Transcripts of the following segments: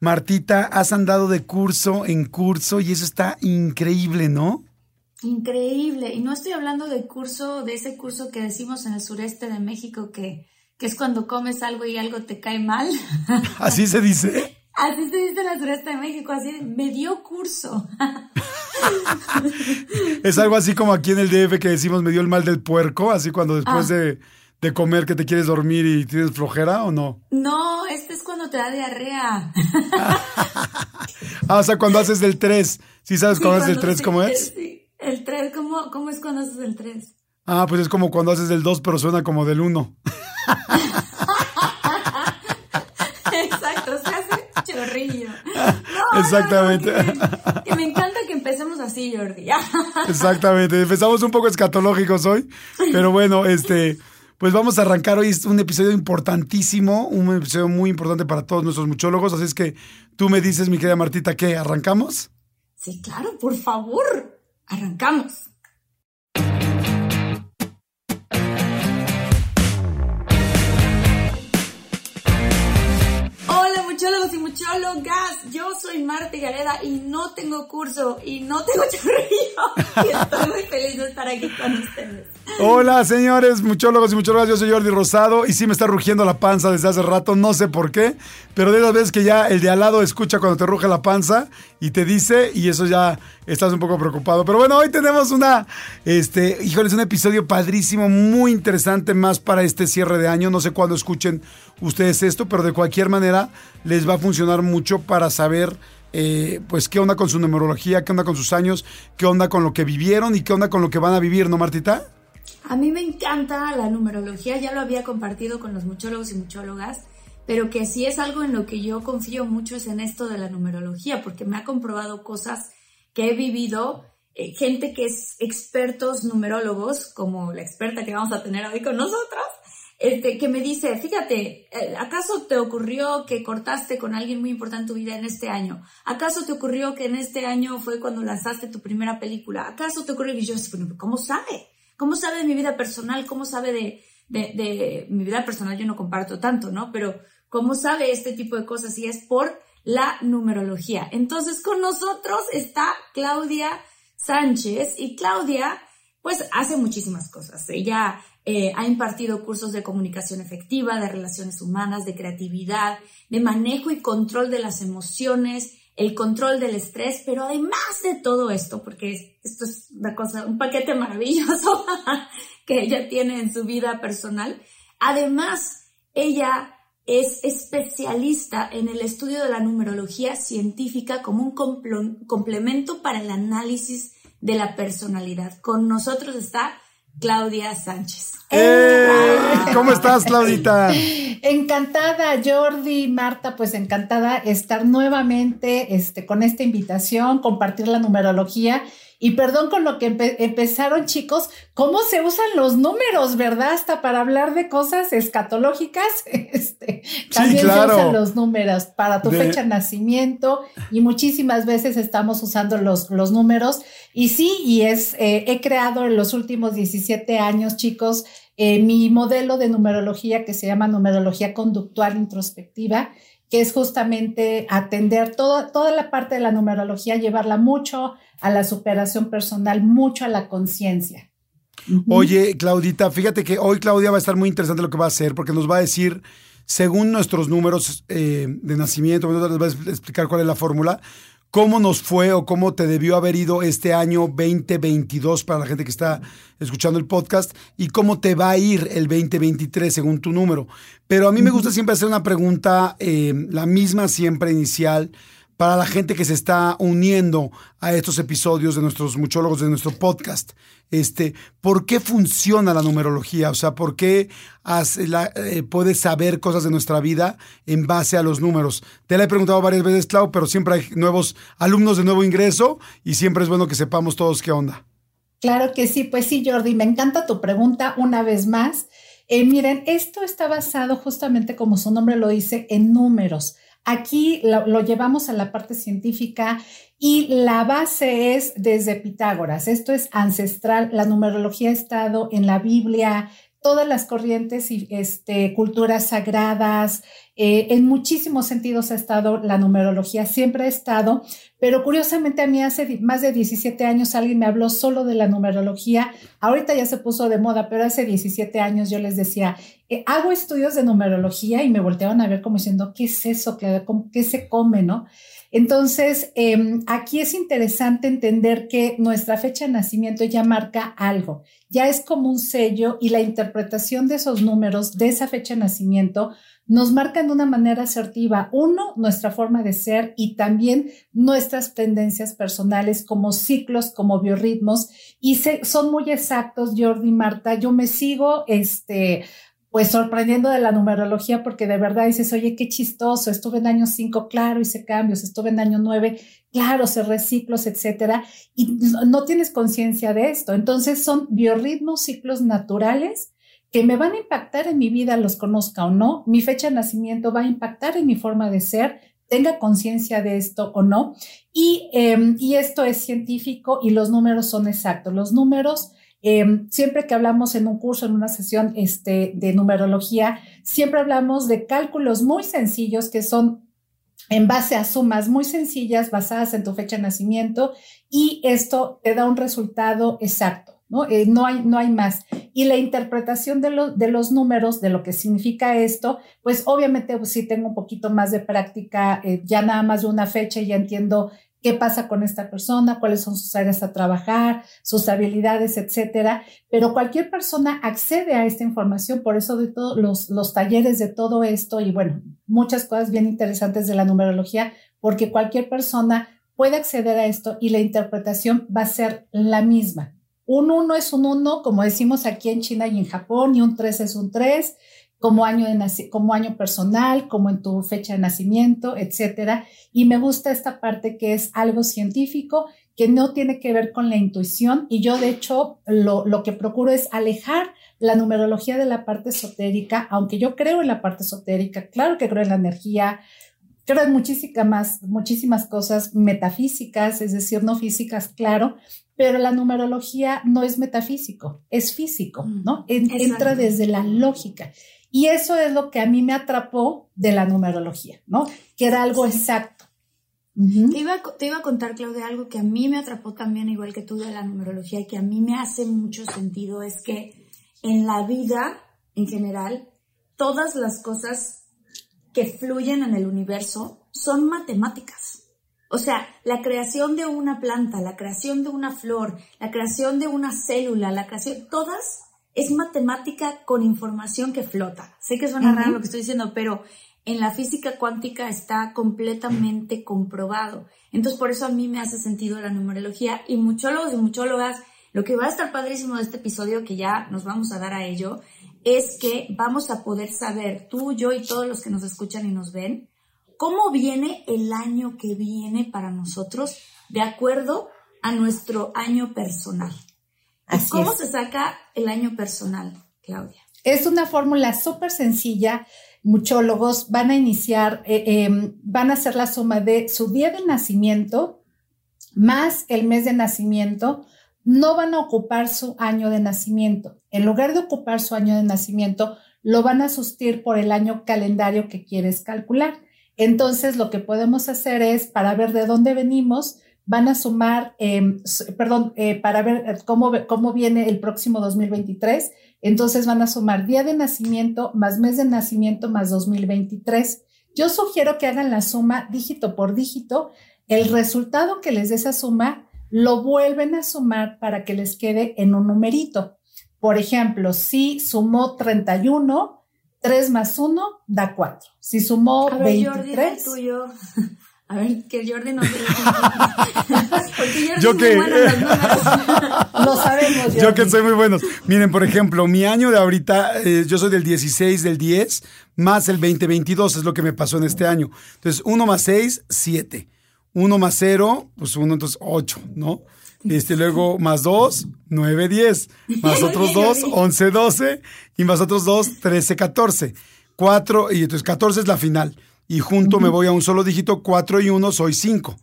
Martita, has andado de curso en curso y eso está increíble, ¿no? Increíble. Y no estoy hablando de curso, de ese curso que decimos en el sureste de México que, que es cuando comes algo y algo te cae mal. ¿Así se dice? Así se dice en el sureste de México, así me dio curso. es algo así como aquí en el DF que decimos me dio el mal del puerco, así cuando después Ah. de, de comer que te quieres dormir y tienes flojera o no? No, este es cuando te da diarrea. Ah, o sea, cuando haces del 3. ¿Sí sabes Sí, cuando haces cuando- 3 sí, cómo el- es? sí. El 3, ¿cómo, ¿cómo es cuando haces el 3? Ah, pues es como cuando haces del 2, pero suena como del 1. Exacto, se hace chorrillo. No, Exactamente. no, no, que, que me encanta que empecemos así, Jordi. Exactamente. Empezamos un poco escatológicos hoy, pero bueno, este, pues vamos a arrancar hoy un episodio importantísimo, un episodio muy importante para todos nuestros muchólogos, así es que tú me dices, mi querida Martita, ¿qué? ¿Arrancamos? Sí, claro, por favor. Arrancamos. Hola muchólogos y muchólogas, yo soy Marta Gareda y no tengo curso y no tengo chorrillo y estoy muy feliz de estar aquí con ustedes. Hola, señores, muchólogos y muchólogas, yo soy Jordi Rosado y sí me está rugiendo la panza desde hace rato, no sé por qué, pero de las veces que ya el de al lado escucha cuando te ruge la panza y te dice y eso ya estás un poco preocupado. Pero bueno, hoy tenemos una, este, híjoles, un episodio padrísimo, muy interesante más para este cierre de año, no sé cuándo escuchen ustedes esto, pero de cualquier manera les va a funcionar mucho para saber eh, pues qué onda con su numerología, qué onda con sus años, qué onda con lo que vivieron y qué onda con lo que van a vivir, ¿no, Martita? A mí me encanta la numerología, ya lo había compartido con los muchólogos y muchólogas, pero que sí es algo en lo que yo confío mucho es en esto de la numerología, porque me ha comprobado cosas que he vivido, eh, gente que es expertos numerólogos, como la experta que vamos a tener hoy con nosotros, este, que me dice, fíjate, eh, ¿acaso te ocurrió que cortaste con alguien muy importante en tu vida en este año? ¿Acaso te ocurrió que en este año fue cuando lanzaste tu primera película? ¿Acaso te ocurrió que yo, ¿cómo sabe? ¿Cómo sabe de mi vida personal? ¿Cómo sabe de, de, mi vida personal? Yo no comparto tanto, ¿no? Pero ¿cómo sabe este tipo de cosas? Y es por la numerología. Entonces con nosotros está Claudia Sánchez y Claudia pues hace muchísimas cosas. Ella eh, ha impartido cursos de comunicación efectiva, de relaciones humanas, de creatividad, de manejo y control de las emociones, el control del estrés, pero además de todo esto, porque esto es una cosa, un paquete maravilloso que ella tiene en su vida personal, además ella es especialista en el estudio de la numerología científica como un complemento para el análisis de la personalidad. Con nosotros está Claudia Sánchez. ¡Eh! ¿Cómo estás, Claudita? Encantada, Jordi, Marta, pues encantada estar nuevamente este, con esta invitación, compartir la numerología. Y perdón con lo que empe- empezaron, chicos, cómo se usan los números, ¿verdad? Hasta para hablar de cosas escatológicas. Este, también claro. se usan los números para tu De- fecha de nacimiento y muchísimas veces estamos usando los, los números. Y sí, y es, eh, he creado en los últimos 17 años, chicos, eh, mi modelo de numerología que se llama numerología conductual introspectiva, que es justamente atender todo, toda la parte de la numerología, llevarla mucho a la superación personal, mucho a la conciencia. Oye, Claudita, fíjate que hoy Claudia va a estar muy interesante lo que va a hacer porque nos va a decir según nuestros números eh, de nacimiento, les voy a explicar cuál es la fórmula, cómo nos fue o cómo te debió haber ido este año 2022 para la gente que está escuchando el podcast y cómo te va a ir el 2023 según tu número. Pero a mí me gusta siempre hacer una pregunta, eh, la misma siempre inicial, para la gente que se está uniendo a estos episodios de nuestros muchólogos, de nuestro podcast. Este, ¿Por qué funciona la numerología? O sea, ¿por qué eh, puedes saber cosas de nuestra vida en base a los números? Te la he preguntado varias veces, Clau, pero siempre hay nuevos alumnos de nuevo ingreso y siempre es bueno que sepamos todos qué onda. Claro que sí, pues sí, Jordi, me encanta tu pregunta una vez más. Eh, miren, esto está basado justamente como su nombre lo dice en números. Aquí lo, llevamos a la parte científica y la base es desde Pitágoras. Esto es ancestral. La numerología ha estado en la Biblia, todas las corrientes y este, culturas sagradas. Eh, en muchísimos sentidos ha estado la numerología, siempre ha estado, pero curiosamente a mí hace más de 17 años alguien me habló solo de la numerología. Ahorita ya se puso de moda, pero hace 17 años yo les decía, eh, hago estudios de numerología y me volteaban a ver como diciendo, ¿qué es eso, ¿Qué se come, no? Entonces, em, aquí es interesante entender que nuestra fecha de nacimiento ya marca algo, ya es como un sello y la interpretación de esos números, de esa fecha de nacimiento, nos marcan de una manera asertiva, uno, nuestra forma de ser y también nuestras tendencias personales como ciclos, como biorritmos, y son muy exactos, Jordi, Marta, yo me sigo, este, pues sorprendiendo de la numerología porque de verdad dices, oye, qué chistoso, estuve en año 5, claro, hice cambios, estuve en año 9, claro, se reciclos, etcétera, y no tienes conciencia de esto. Entonces son biorritmos, ciclos naturales que me van a impactar en mi vida, los conozca o no, mi fecha de nacimiento va a impactar en mi forma de ser, tenga conciencia de esto o no. Y, em, y esto es científico y los números son exactos. Los números Em, siempre que hablamos en un curso, en una sesión este, de numerología, siempre hablamos de cálculos muy sencillos que son en base a sumas muy sencillas basadas en tu fecha de nacimiento y esto te da un resultado exacto, ¿no? Eh, no, hay, no hay más. Y la interpretación de, de, los números, de lo que significa esto, pues obviamente pues, sí tengo un poquito más de práctica, eh, ya nada más de una fecha, ya entiendo qué pasa con esta persona, cuáles son sus áreas a trabajar, sus habilidades, etcétera. Pero cualquier persona accede a esta información, por eso de todos los, los talleres de todo esto y bueno, muchas cosas bien interesantes de la numerología, porque cualquier persona puede acceder a esto y la interpretación va a ser la misma. Un 1 es un 1, como decimos aquí en China y en Japón, y un 3 es un 3 como año, de como año personal, como en tu fecha de nacimiento, etcétera. Y me gusta esta parte que es algo científico, que no tiene que ver con la intuición. Y yo, de hecho, lo, lo que procuro es alejar la numerología de la parte esotérica, aunque yo creo en la parte esotérica, claro que creo en la energía, creo en muchísimas, muchísimas cosas metafísicas, es decir, no físicas, claro, pero la numerología no es metafísico, es físico, ¿no? entra desde la lógica. Y eso es lo que a mí me atrapó de la numerología, ¿no? Que era algo exacto. te, iba, te iba a contar, Claudia, algo que a mí me atrapó también, igual que tú, de la numerología y que a mí me hace mucho sentido, es que en la vida, en general, todas las cosas que fluyen en el universo son matemáticas. O sea, la creación de una planta, la creación de una flor, la creación de una célula, la creación, todas es matemática con información que flota. Sé que suena raro lo que estoy diciendo, pero en la física cuántica está completamente comprobado. Entonces, por eso a mí me hace sentido la numerología y muchólogos y muchólogas, lo que va a estar padrísimo de este episodio, que ya nos vamos a dar a ello, es que vamos a poder saber, tú, yo y todos los que nos escuchan y nos ven, cómo viene el año que viene para nosotros de acuerdo a nuestro año personal. ¿Cómo se saca el año personal, Claudia? Es una fórmula súper sencilla. Muchólogos van a iniciar, eh, em, van a hacer la suma de su día de nacimiento más el mes de nacimiento. No van a ocupar su año de nacimiento. En lugar de ocupar su año de nacimiento, lo van a sustituir por el año calendario que quieres calcular. Entonces, lo que podemos hacer es, para ver de dónde venimos, van a sumar, em, perdón, eh, para ver eh, cómo, cómo viene el próximo 2023, Entonces van a sumar día de nacimiento más mes de nacimiento más 2023. Yo sugiero que hagan la suma dígito por dígito. El resultado que les dé esa suma lo vuelven a sumar para que les quede en un numerito. Por ejemplo, si sumó 31, 3 más 1 da 4. Si sumó a ver, 23. Jordi, tuyo. A ver, que Jordi nos Porque yo que Lo sabemos. Jordi. Yo que soy muy bueno. Miren, por ejemplo, mi año de ahorita, eh, yo soy del 16 del 10 más el 2022, es lo que me pasó en este año. Entonces, 1 más 6, 7. 1 más 0, pues 1, entonces 8, ¿no? Este, luego más 2, 9, 10. Más otros 2, 11, 12. Y más otros 2, 13, 14. 4, y entonces 14 es la final y junto me voy a un solo dígito, 4 y 1 soy 5.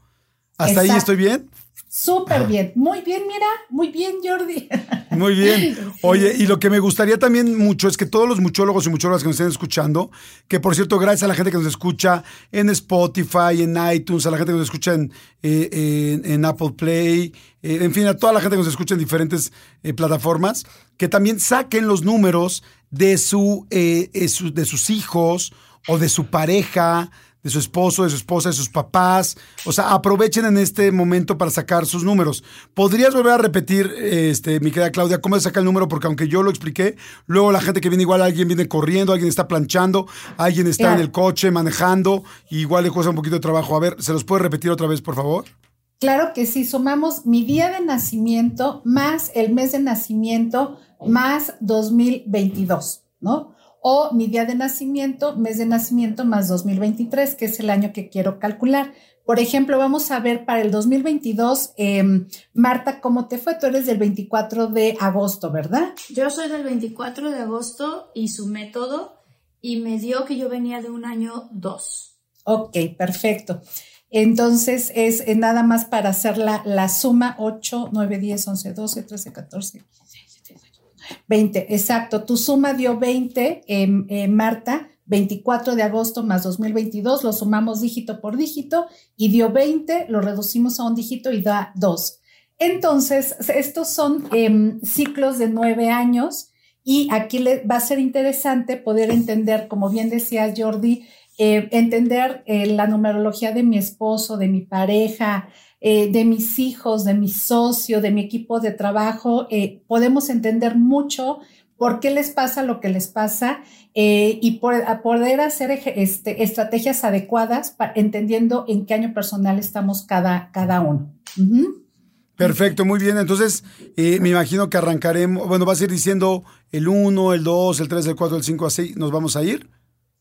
¿Hasta ahí estoy bien? Súper bien, muy bien, mira, muy bien, Jordi. Muy bien. Oye, y lo que me gustaría también mucho es que todos los muchólogos y muchólogas que nos estén escuchando, que por cierto, gracias a la gente que nos escucha en Spotify, en iTunes, a la gente que nos escucha en, eh, Apple Play, eh, en fin, a toda la gente que nos escucha en diferentes eh, plataformas, que también saquen los números de, su, de sus hijos o de su pareja, de su esposo, de su esposa, de sus papás. O sea, aprovechen en este momento para sacar sus números. ¿Podrías volver a repetir, este, mi querida Claudia, cómo se saca el número? Porque aunque yo lo expliqué, luego la gente que viene igual, alguien viene corriendo, alguien está planchando, alguien está en el coche manejando, igual le cuesta un poquito de trabajo. A ver, ¿se los puede repetir otra vez, por favor? Claro que sí, sumamos mi día de nacimiento más el mes de nacimiento más 2022, ¿no? O mi día de nacimiento, mes de nacimiento más 2023, que es el año que quiero calcular. Por ejemplo, vamos a ver para el 2022, em, Marta, ¿cómo te fue? Tú eres del 24 de agosto, ¿verdad? Yo soy del 24 de agosto y su método y me dio que yo venía de un año 2. Ok, perfecto. Entonces es eh, nada más para hacer la, la suma 8, 9, 10, 11, 12, 13, 14, 20, exacto. Tu suma dio 20, eh, Marta, 24 de agosto más 2022, lo sumamos dígito por dígito y dio 20, lo reducimos a un dígito y da 2. Entonces, estos son em, ciclos de nueve años y aquí le, va a ser interesante poder entender, como bien decía Jordi, eh, entender eh, la numerología de mi esposo, de mi pareja, eh, de mis hijos, de mi socio, de mi equipo de trabajo, eh, podemos entender mucho por qué les pasa lo que les pasa eh, y poder hacer este, estrategias adecuadas entendiendo en qué año personal estamos cada, cada uno. Perfecto, muy bien. Entonces, me imagino que arrancaremos, bueno, vas a ir diciendo el 1, el 2, el 3, el 4, el 5, así, ¿nos vamos a ir?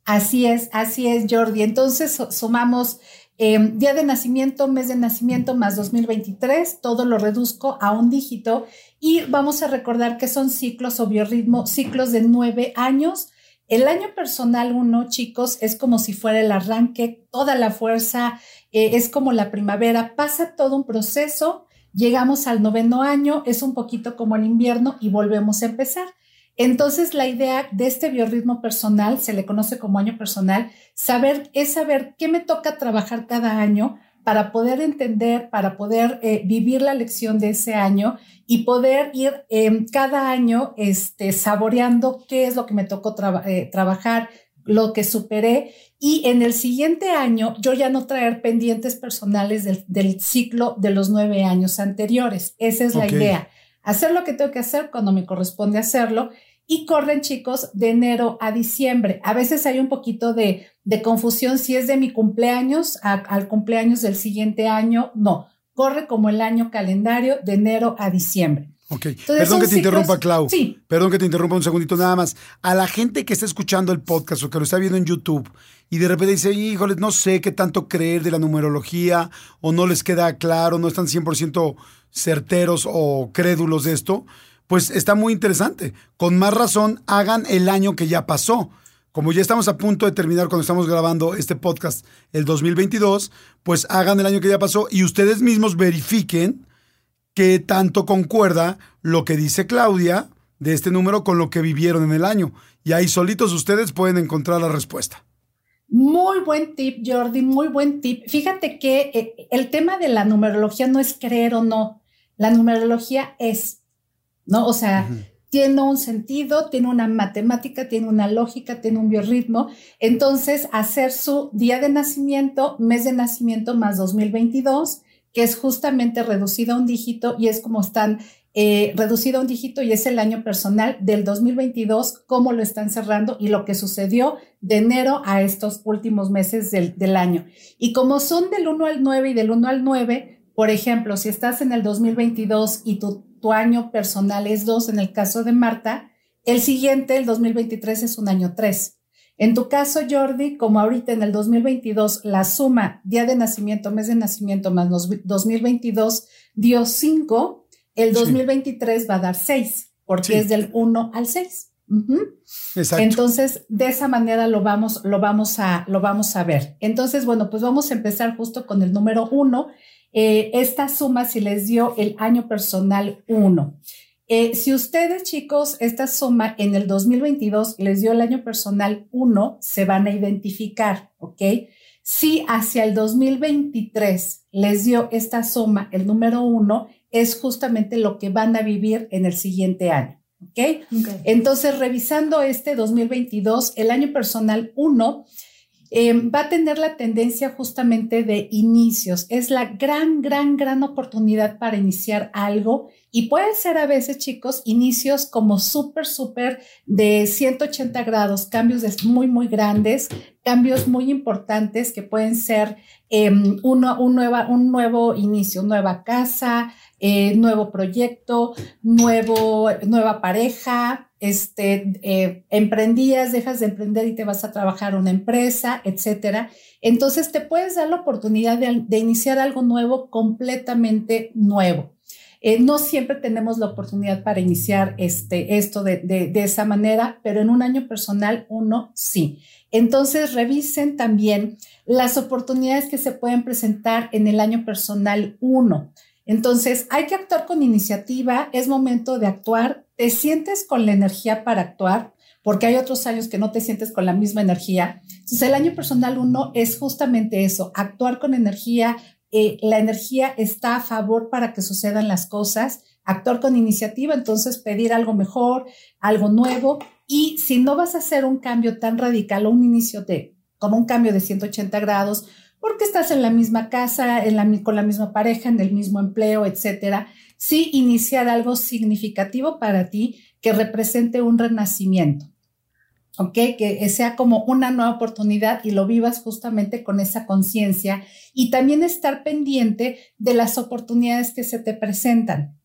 Así es, así es, Jordi. Entonces, sumamos Em, día de nacimiento, mes de nacimiento más 2023, todo lo reduzco a un dígito y vamos a recordar que son ciclos o biorritmo, ciclos de nueve años. El año personal uno, chicos, es como si fuera el arranque, toda la fuerza, eh, es como la primavera, pasa todo un proceso, llegamos al noveno año, es un poquito como el invierno y volvemos a empezar. Entonces, la idea de este biorritmo personal, se le conoce como año personal, saber, es saber qué me toca trabajar cada año para poder entender, para poder eh, vivir la lección de ese año y poder ir em, cada año este, saboreando qué es lo que me tocó eh, trabajar, lo que superé y en el siguiente año yo ya no traer pendientes personales del, ciclo de los nueve años anteriores. Esa es la idea hacer lo que tengo que hacer cuando me corresponde hacerlo y corren chicos de enero a diciembre. A veces hay un poquito de, confusión si es de mi cumpleaños al cumpleaños del siguiente año. No, corre como el año calendario de enero a diciembre. Ok, perdón que te interrumpa, Clau. Sí. Perdón que te interrumpa un segundito nada más. A la gente que está escuchando el podcast o que lo está viendo en YouTube y de repente dice, híjole, no sé qué tanto creer de la numerología o no les queda claro, no están 100% certeros o crédulos de esto, pues está muy interesante. Con más razón, hagan el año que ya pasó. Como ya estamos a punto de terminar cuando estamos grabando este podcast el 2022, pues hagan el año que ya pasó y ustedes mismos verifiquen qué tanto concuerda lo que dice Claudia de este número con lo que vivieron en el año. Y ahí solitos ustedes pueden encontrar la respuesta. Muy buen tip, Jordi, muy buen tip. Fíjate que eh, el tema de la numerología no es creer o no, la numerología es, ¿no? O sea, tiene un sentido, tiene una matemática, tiene una lógica, tiene un biorritmo. Entonces, hacer su día de nacimiento, mes de nacimiento más 2022, que es justamente reducido a un dígito y es como están eh, reducido a un dígito y es el año personal del 2022, cómo lo están cerrando y lo que sucedió de enero a estos últimos meses del, del año. Y como son del 1 al 9 y del 1 al 9, por ejemplo, si estás en el 2022 y tu tu año personal es dos en el caso de Marta, el siguiente, el 2023, es un año tres. En tu caso, Jordi, como ahorita en el 2022, la suma día de nacimiento, mes de nacimiento más 2022 dio cinco, el 2023 va a dar seis, porque es del 1 al 6. Exacto. Entonces, de esa manera lo vamos, lo, vamos a, lo vamos a ver. Entonces, bueno, pues vamos a empezar justo con el número uno eh, esta suma si les dio el año personal 1. Eh, si ustedes, chicos, esta suma en el 2022 les dio el año personal 1, se van a identificar, ¿ok? Si hacia el 2023 les dio esta suma, el número 1, es justamente lo que van a vivir en el siguiente año. ¿ok? Entonces, revisando este 2022, el año personal 1 Em, va a tener la tendencia justamente de inicios. Es la gran, gran, gran oportunidad para iniciar algo y puede ser a veces, chicos, inicios como súper, súper de 180 grados, cambios muy, muy grandes, cambios muy importantes que pueden ser em, un, un nuevo inicio, nueva casa, eh, nuevo proyecto, nuevo, nueva pareja, este, eh, emprendías, dejas de emprender y te vas a trabajar una empresa, etcétera. Entonces te puedes dar la oportunidad de, iniciar algo nuevo, completamente nuevo. Eh, no siempre tenemos la oportunidad para iniciar este, esto de, de, esa manera, pero en un año personal uno sí. Entonces revisen también las oportunidades que se pueden presentar en el año personal uno. Entonces, hay que actuar con iniciativa, es momento de actuar, te sientes con la energía para actuar, porque hay otros años que no te sientes con la misma energía. Entonces, el año personal uno es justamente eso, actuar con energía, eh, la energía está a favor para que sucedan las cosas, actuar con iniciativa, entonces pedir algo mejor, algo nuevo, y si no vas a hacer un cambio tan radical o un inicio de, con un cambio de 180 grados, porque estás en la misma casa, con la misma pareja, en el mismo empleo, etcétera. Sí, iniciar algo significativo para ti que represente un renacimiento. ¿ok? Que sea como una nueva oportunidad y lo vivas justamente con esa conciencia y también estar pendiente de las oportunidades que se te presentan.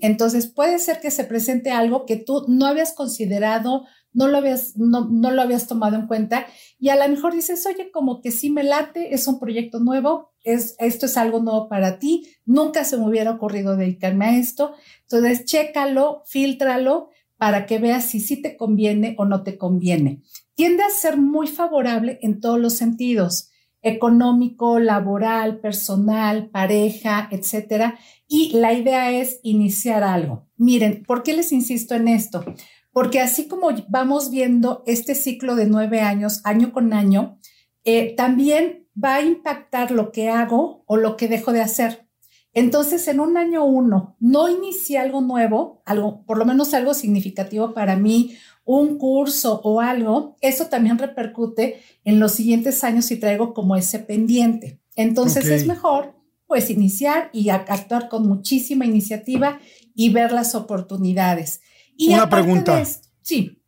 Entonces, puede ser que se presente algo que tú no habías considerado, no lo habías, no, no, lo habías tomado en cuenta y a lo mejor dices, oye, como que sí me late, es un proyecto nuevo, es, esto es algo nuevo para ti, nunca se me hubiera ocurrido dedicarme a esto. Entonces, chécalo, filtralo para que veas si sí te conviene o no te conviene. Tiende a ser muy favorable en todos los sentidos, económico, laboral, personal, pareja, etcétera. Y la idea es iniciar algo. Miren, ¿por qué les insisto en esto? Porque así como vamos viendo este ciclo de nueve años, año con año, eh, también va a impactar lo que hago o lo que dejo de hacer. Entonces, en un año uno, no inicié algo nuevo, algo, por lo menos algo significativo para mí, un curso o algo, eso también repercute en los siguientes años si traigo como ese pendiente. Entonces, es mejor pues iniciar y actuar con muchísima iniciativa y ver las oportunidades. Una pregunta. sí.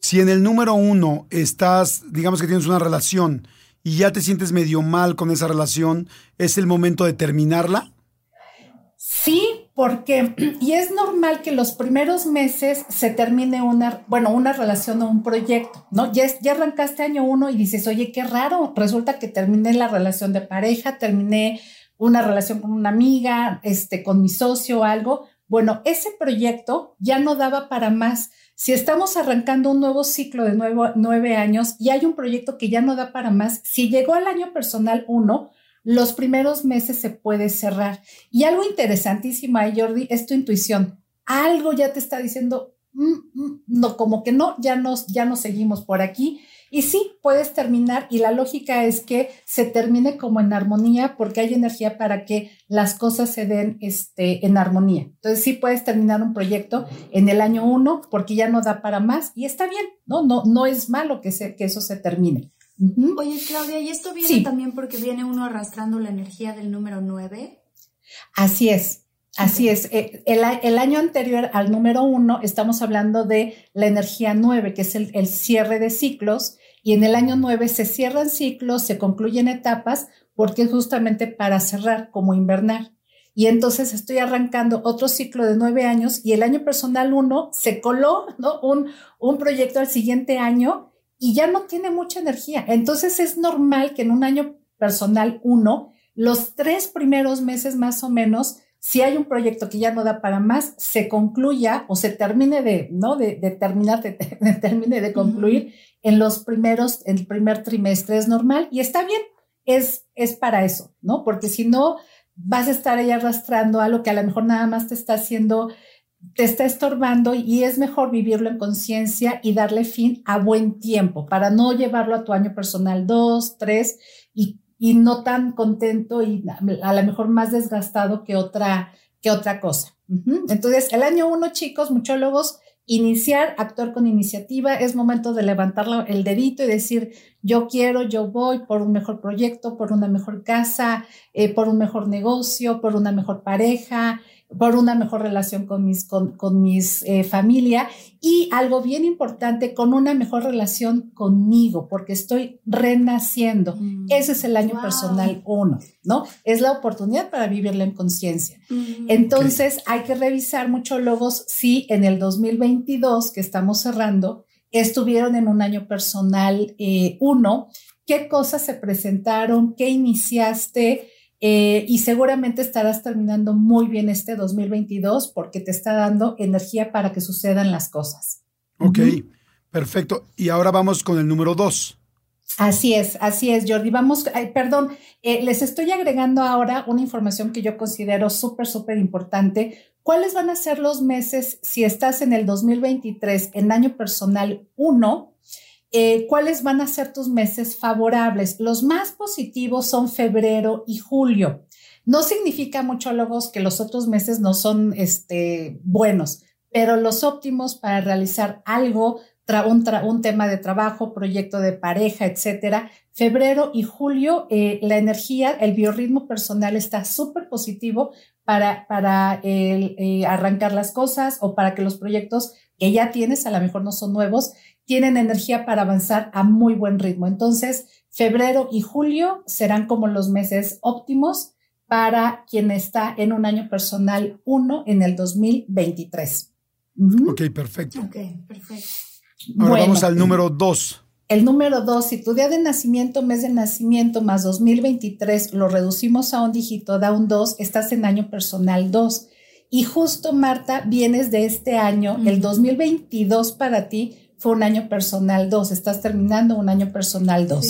Si en el número uno estás, digamos que tienes una relación y ya te sientes medio mal con esa relación, ¿es el momento de terminarla? Sí, porque, y es normal que los primeros meses se termine una, bueno, una relación o un proyecto, ¿no? Ya, ya arrancaste año uno y dices, oye, qué raro, resulta que terminé la relación de pareja, terminé una relación con una amiga, este, con mi socio o algo, bueno, ese proyecto ya no daba para más. Si estamos arrancando un nuevo ciclo de nueve años y hay un proyecto que ya no da para más, si llegó al año personal uno, los primeros meses se puede cerrar. Y algo interesantísimo ahí, Jordi, es tu intuición. Algo ya te está diciendo, mm, mm, no, como que no, ya nos, ya nos seguimos por aquí Y sí, puedes terminar y la lógica es que se termine como en armonía porque hay energía para que las cosas se den este, en armonía. Entonces sí puedes terminar un proyecto en el año uno porque ya no da para más y está bien, ¿no? No, no es malo que, se, que eso se termine. Oye, Claudia, ¿y esto viene también porque viene uno arrastrando la energía del número 9? Así es. Así es. Eh, el, año anterior al número uno estamos hablando de la energía 9, que es el, el cierre de ciclos, y en el año 9 se cierran ciclos, se concluyen etapas, porque es justamente para cerrar, como invernar. Y entonces estoy arrancando otro ciclo de nueve años y el año personal uno se coló. Un, un proyecto al siguiente año y ya no tiene mucha energía. Entonces es normal que en un año personal uno, los tres primeros meses más o menos, si hay un proyecto que ya no da para más, se concluya o se termine de, ¿no? De, terminar, de, termine de concluir en los primeros, en el primer trimestre es normal y está bien, es, es para eso, ¿no? Porque si no, vas a estar ahí arrastrando algo que a lo mejor nada más te está haciendo te está estorbando y es mejor vivirlo en conciencia y darle fin a buen tiempo para no llevarlo a tu año personal dos, tres y, y no tan contento y a lo mejor más desgastado que otra, que otra cosa. Entonces, el año uno, chicos, muchólogos, iniciar, actuar con iniciativa, es momento de levantar el dedito y decir, yo quiero, yo voy por un mejor proyecto, por una mejor casa, eh, por un mejor negocio, por una mejor pareja, por una mejor relación con mis, con, con mis eh, familia y algo bien importante, con una mejor relación conmigo, porque estoy renaciendo. Mm. Ese es el año personal uno, ¿no? Es la oportunidad para vivirla en conciencia. Mm. Entonces, hay que revisar muchos logos si en el 2022, que estamos cerrando, estuvieron en un año personal eh, uno, qué cosas se presentaron, qué iniciaste, eh, y seguramente estarás terminando muy bien este 2022 porque te está dando energía para que sucedan las cosas. Ok, perfecto. Y ahora vamos con el número dos. Así es, así es, Jordi. Vamos, perdón, eh, les estoy agregando ahora una información que yo considero súper, súper importante. ¿Cuáles van a ser los meses si estás en el 2023 en año personal 1? Eh, cuáles van a ser tus meses favorables. Los más positivos son febrero y julio. No significa, muchólogos, que los otros meses no son este, buenos, pero los óptimos para realizar algo, un, tema de trabajo, proyecto de pareja, etcétera. Febrero y julio, eh, la energía, el biorritmo personal está súper positivo para, para eh, arrancar las cosas o para que los proyectos que ya tienes, a lo mejor no son nuevos, tienen energía para avanzar a muy buen ritmo. Entonces, febrero y julio serán como los meses óptimos para quien está en un año personal 1 en el 2023. Ok, perfecto. Ok, perfecto. Ahora vamos al número 2. El número 2, si tu día de nacimiento, mes de nacimiento más 2023 lo reducimos a un dígito, da un 2, estás en año personal 2. Y justo, Marta, vienes de este año, el 2022 para ti, fue un año personal 2, estás terminando un año personal 2.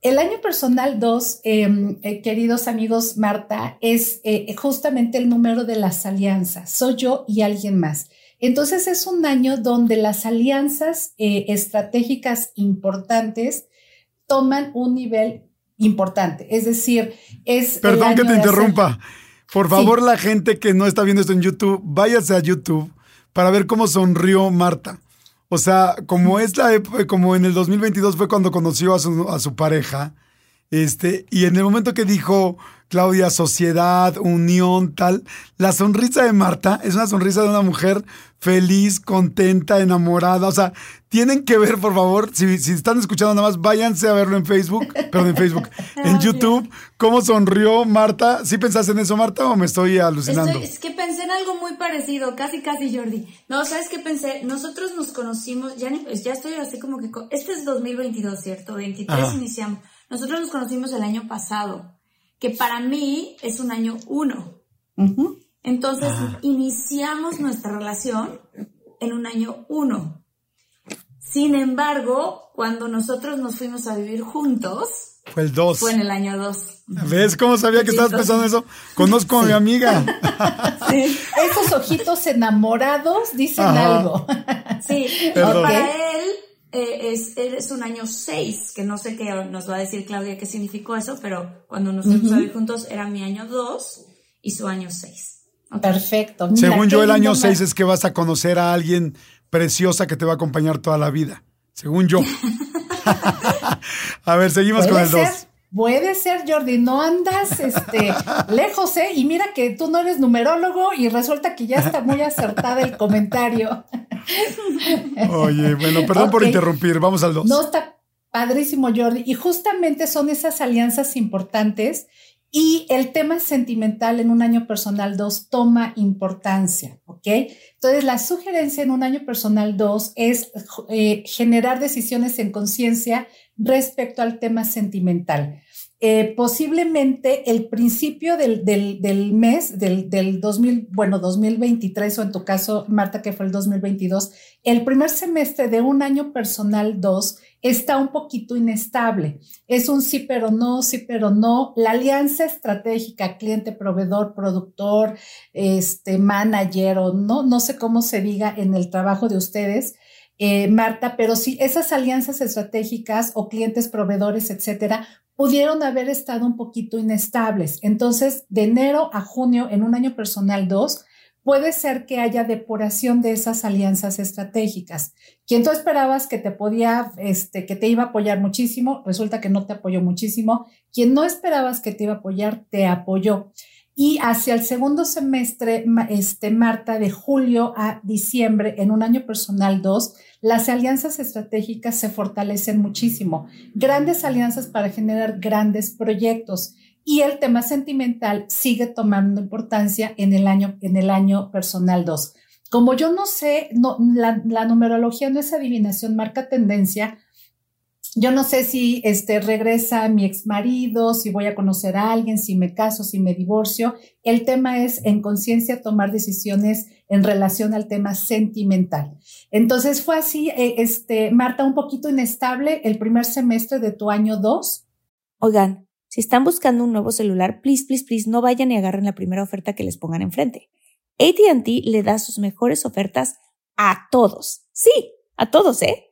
El año personal 2, em, eh, queridos amigos, Marta, es eh, justamente el número de las alianzas. Soy yo y alguien más. Entonces es un año donde las alianzas eh, estratégicas importantes toman un nivel importante. Es decir, es... Perdón que te interrumpa. Por favor, la gente que no está viendo esto en YouTube, váyase a YouTube para ver cómo sonrió Marta. O sea, como es la como en el 2022 fue cuando conoció a su, a su pareja, este, y en el momento que dijo Claudia, sociedad, unión, tal, la sonrisa de Marta es una sonrisa de una mujer feliz, contenta, enamorada. O sea, tienen que ver, por favor, si, si están escuchando nada más, váyanse a verlo en Facebook, perdón, en Facebook, en YouTube, cómo sonrió Marta. ¿Sí pensaste en eso, Marta, o me estoy alucinando? es que pensé en algo muy parecido, casi, casi, Jordi. No, ¿sabes qué pensé? Nosotros nos conocimos, ya, ya estoy así como que, este es 2022, ¿cierto? 23 iniciamos. Nosotros nos conocimos el año pasado, que para mí es un año uno. Entonces, iniciamos nuestra relación en un año uno. Sin embargo, cuando nosotros nos fuimos a vivir juntos, fue el 2. Fue en el año 2. ¿Ves cómo sabía que estabas pensando eso? Conozco a mi amiga. Sí. Esos ojitos enamorados dicen algo. Sí, para él eh, es, es, un año 6, que no sé qué nos va a decir Claudia qué significó eso, pero cuando nos fuimos a vivir juntos era mi año 2 y su año 6. Perfecto. Según yo, el año 6 es que vas a conocer a alguien preciosa que te va a acompañar toda la vida. Según yo. a ver, seguimos con el 2. Puede ser, Jordi, no andas este, lejos, ¿eh? Y mira que tú no eres numerólogo y resulta que ya está muy acertada el comentario. Oye, bueno, perdón por interrumpir, vamos al 2. No, está padrísimo, Jordi. Y justamente son esas alianzas importantes y el tema sentimental en un año personal 2 toma importancia, ¿ok? Entonces, la sugerencia en un año personal 2 es eh, generar decisiones en conciencia respecto al tema sentimental. Eh, posiblemente el principio del, del, mes, del, del 2000, bueno, 2023 o en tu caso, Marta, que fue el 2022, el primer semestre de un año personal 2 está un poquito inestable. Es un sí pero no, sí pero no. La alianza estratégica, cliente, proveedor, productor, este, manager o no, no sé cómo se diga en el trabajo de ustedes, eh, Marta, pero sí, esas alianzas estratégicas o clientes, proveedores, etcétera, pudieron haber estado un poquito inestables. Entonces, de enero a junio, en un año personal 2, puede ser que haya depuración de esas alianzas estratégicas. Quien tú esperabas que te podía, este, que te iba a apoyar muchísimo, resulta que no te apoyó muchísimo. Quien no esperabas que te iba a apoyar, te apoyó. Y hacia el segundo semestre, este, Marta, de julio a diciembre, en un año personal 2, las alianzas estratégicas se fortalecen muchísimo. Grandes alianzas para generar grandes proyectos. Y el tema sentimental sigue tomando importancia en el año, en el año personal 2. Como yo no sé, la numerología no es adivinación, marca tendencia, yo no sé si este, regresa mi ex marido, si voy a conocer a alguien, si me caso, si me divorcio. El tema es en conciencia tomar decisiones en relación al tema sentimental. Entonces fue así, eh, este, Marta, un poquito inestable el primer semestre de tu año 2. Oigan, si están buscando un nuevo celular, please, please, please, no vayan y agarren la primera oferta que les pongan enfrente. ATT le da sus mejores ofertas a todos. Sí, a todos, ¿eh?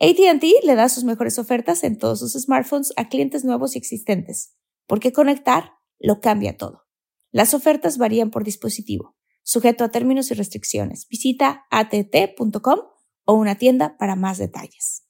ATT le da sus mejores ofertas en todos sus smartphones a clientes nuevos y existentes, porque conectar lo cambia todo. Las ofertas varían por dispositivo, sujeto a términos y restricciones. Visita att.com o una tienda para más detalles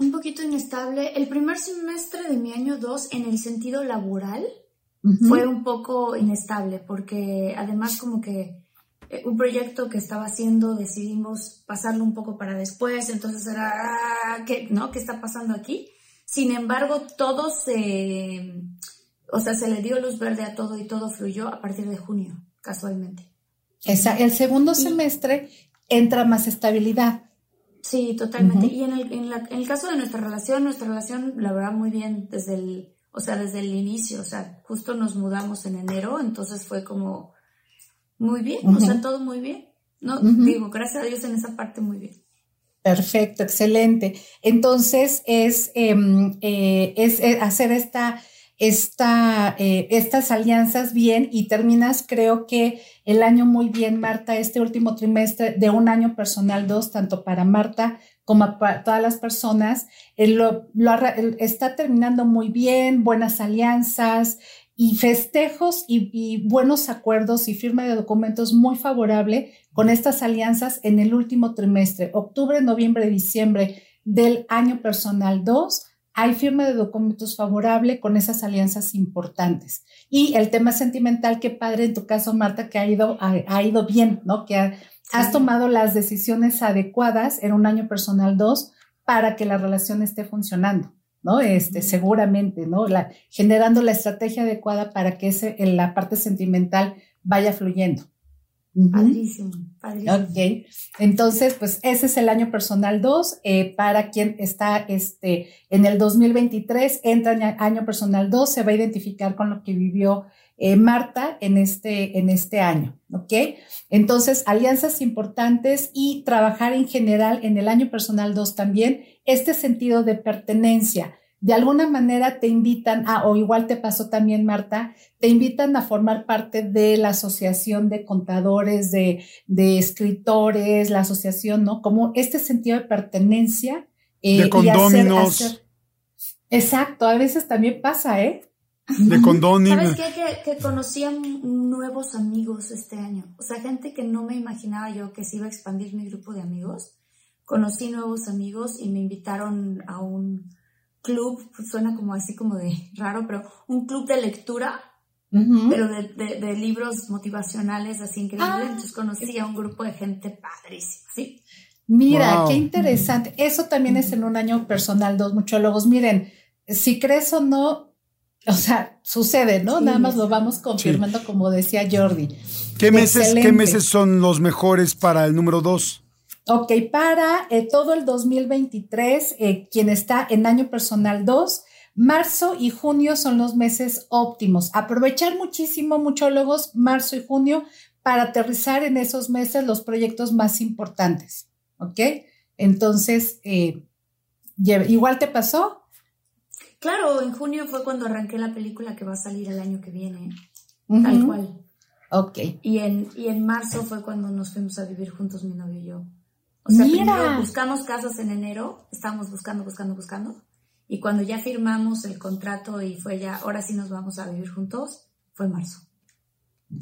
un poquito inestable. El primer semestre de mi año 2 en el sentido laboral fue un poco inestable porque además como que eh, un proyecto que estaba haciendo decidimos pasarlo un poco para después, entonces era, ah, ¿qué, ¿no? ¿Qué está pasando aquí? Sin embargo, todo se, o sea, se le dio luz verde a todo y todo fluyó a partir de junio, casualmente. Esa, el segundo semestre entra más estabilidad. Sí, totalmente. Y en el, en, el caso de nuestra relación, nuestra relación la verdad muy bien desde el, o sea, desde el inicio, o sea, justo nos mudamos en enero, entonces fue como muy bien, o sea, todo muy bien. No, digo, gracias a Dios en esa parte muy bien. Perfecto, excelente. Entonces es, em, eh, es, es, hacer esta esta, eh, estas alianzas bien y terminas, creo que el año muy bien, Marta, este último trimestre de un año personal dos, tanto para Marta como para todas las personas, lo, está terminando muy bien, buenas alianzas y festejos y, y buenos acuerdos y firma de documentos muy favorable con estas alianzas en el último trimestre, octubre, noviembre, diciembre del año personal 2, hay firma de documentos favorable con esas alianzas importantes. Y el tema sentimental, qué padre en tu caso, Marta, que ha ido, ha, ido bien, ¿no? Que has tomado las decisiones adecuadas en un año personal 2 para que la relación esté funcionando. ¿no? Este, seguramente, ¿no? La, generando la estrategia adecuada para que ese, en la parte sentimental vaya fluyendo. Padrísimo, padrísimo. Ok, entonces, pues ese es el año personal 2. Eh, para quien está este, en el 2023, entra en año personal 2, se va a identificar con lo que vivió eh, Marta en este, en este año. Ok, entonces, alianzas importantes y trabajar en general en el año personal 2 también, este sentido de pertenencia de alguna manera te invitan a, o igual te pasó también, Marta, te invitan a formar parte de la asociación de contadores, de, de escritores, la asociación, ¿no? Como este sentido de pertenencia. Eh, de condóminos. Exacto, a veces también pasa, ¿eh? De condóminos. ¿Sabes qué? Que, que conocí a nuevos amigos este año. O sea, gente que no me imaginaba yo que se iba a expandir mi grupo de amigos. Conocí nuevos amigos y me invitaron a un club, pues, suena como así como de raro, pero un club de lectura, pero de, libros motivacionales así increíbles. Ah. Entonces conocí a un grupo de gente padrísima, ¿sí? Mira, qué interesante. Eso también es en un año personal, dos muchólogos. Miren, si crees o no, o sea, sucede, ¿no? Nada más lo vamos confirmando, como decía Jordi. ¿Qué meses, ¿Qué meses son los mejores para el número dos? Ok, para eh, todo el 2023, eh, quien está en año personal 2, marzo y junio son los meses óptimos. Aprovechar muchísimo, muchólogos, marzo y junio para aterrizar en esos meses los proyectos más importantes. ¿Ok? Entonces, eh, ¿igual te pasó? Claro, en junio fue cuando arranqué la película que va a salir el año que viene, tal cual. Ok. Y en, y en marzo fue cuando nos fuimos a vivir juntos mi novio y yo. O sea, Mira. buscamos casas en enero, estábamos buscando, buscando, buscando. Y cuando ya firmamos el contrato y fue ya, ahora sí nos vamos a vivir juntos, fue en marzo.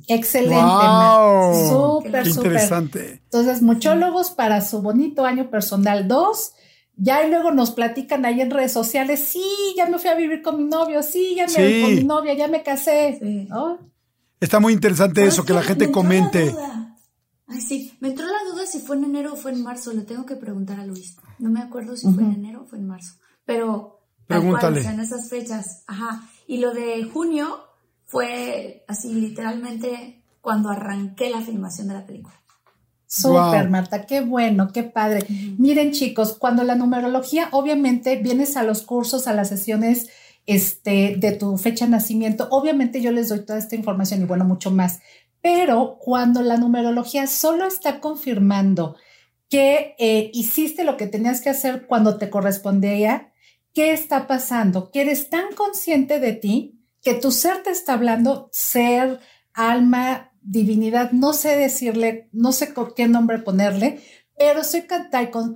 Excelente, wow. súper, interesante. Entonces, muchólogos para su bonito año personal 2. Ya y luego nos platican ahí en redes sociales, sí, ya me fui a vivir con mi novio, sí, ya me fui con mi novia, ya me casé. Está muy interesante eso, que la gente comente. Ay, sí, me entró la duda si fue en enero o fue en marzo, le tengo que preguntar a Luis. No me acuerdo si fue en enero o fue en marzo, pero Pregúntale. en esas fechas, ajá. Y lo de junio fue así literalmente cuando arranqué la filmación de la película. Súper, Marta, qué bueno, qué padre. Miren, chicos, cuando la numerología, obviamente, vienes a los cursos, a las sesiones este, de tu fecha de nacimiento, obviamente yo les doy toda esta información y bueno, mucho más. Pero cuando la numerología solo está confirmando que eh, hiciste lo que tenías que hacer cuando te correspondía, ¿qué está pasando? Que eres tan consciente de ti que tu ser te está hablando, ser, alma, divinidad, no sé decirle, no sé con qué nombre ponerle, pero soy tan,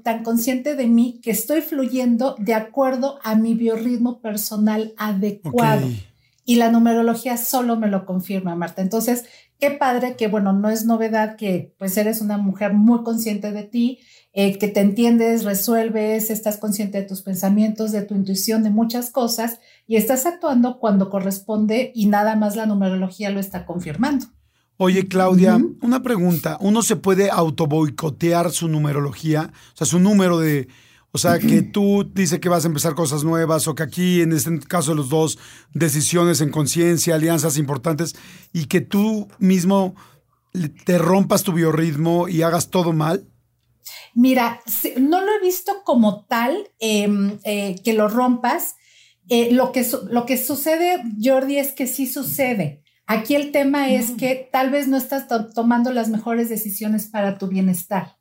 tan, consciente de mí que estoy fluyendo de acuerdo a mi biorritmo personal adecuado. Y la numerología solo me lo confirma, Marta. Entonces, qué padre que, bueno, no es novedad que pues eres una mujer muy consciente de ti, eh, que te entiendes, resuelves, estás consciente de tus pensamientos, de tu intuición, de muchas cosas y estás actuando cuando corresponde y nada más la numerología lo está confirmando. Oye, Claudia, una pregunta. ¿Uno se puede autoboicotear su numerología? O sea, su número de, o sea, que tú dices que vas a empezar cosas nuevas o que aquí, en este caso de los dos, decisiones en conciencia, alianzas importantes, y que tú mismo te rompas tu biorritmo y hagas todo mal? Mira, no lo he visto como tal em, eh, que lo rompas. Eh, lo, que lo que sucede, Jordi, es que sí sucede. Aquí el tema es que tal vez no estás tomando las mejores decisiones para tu bienestar.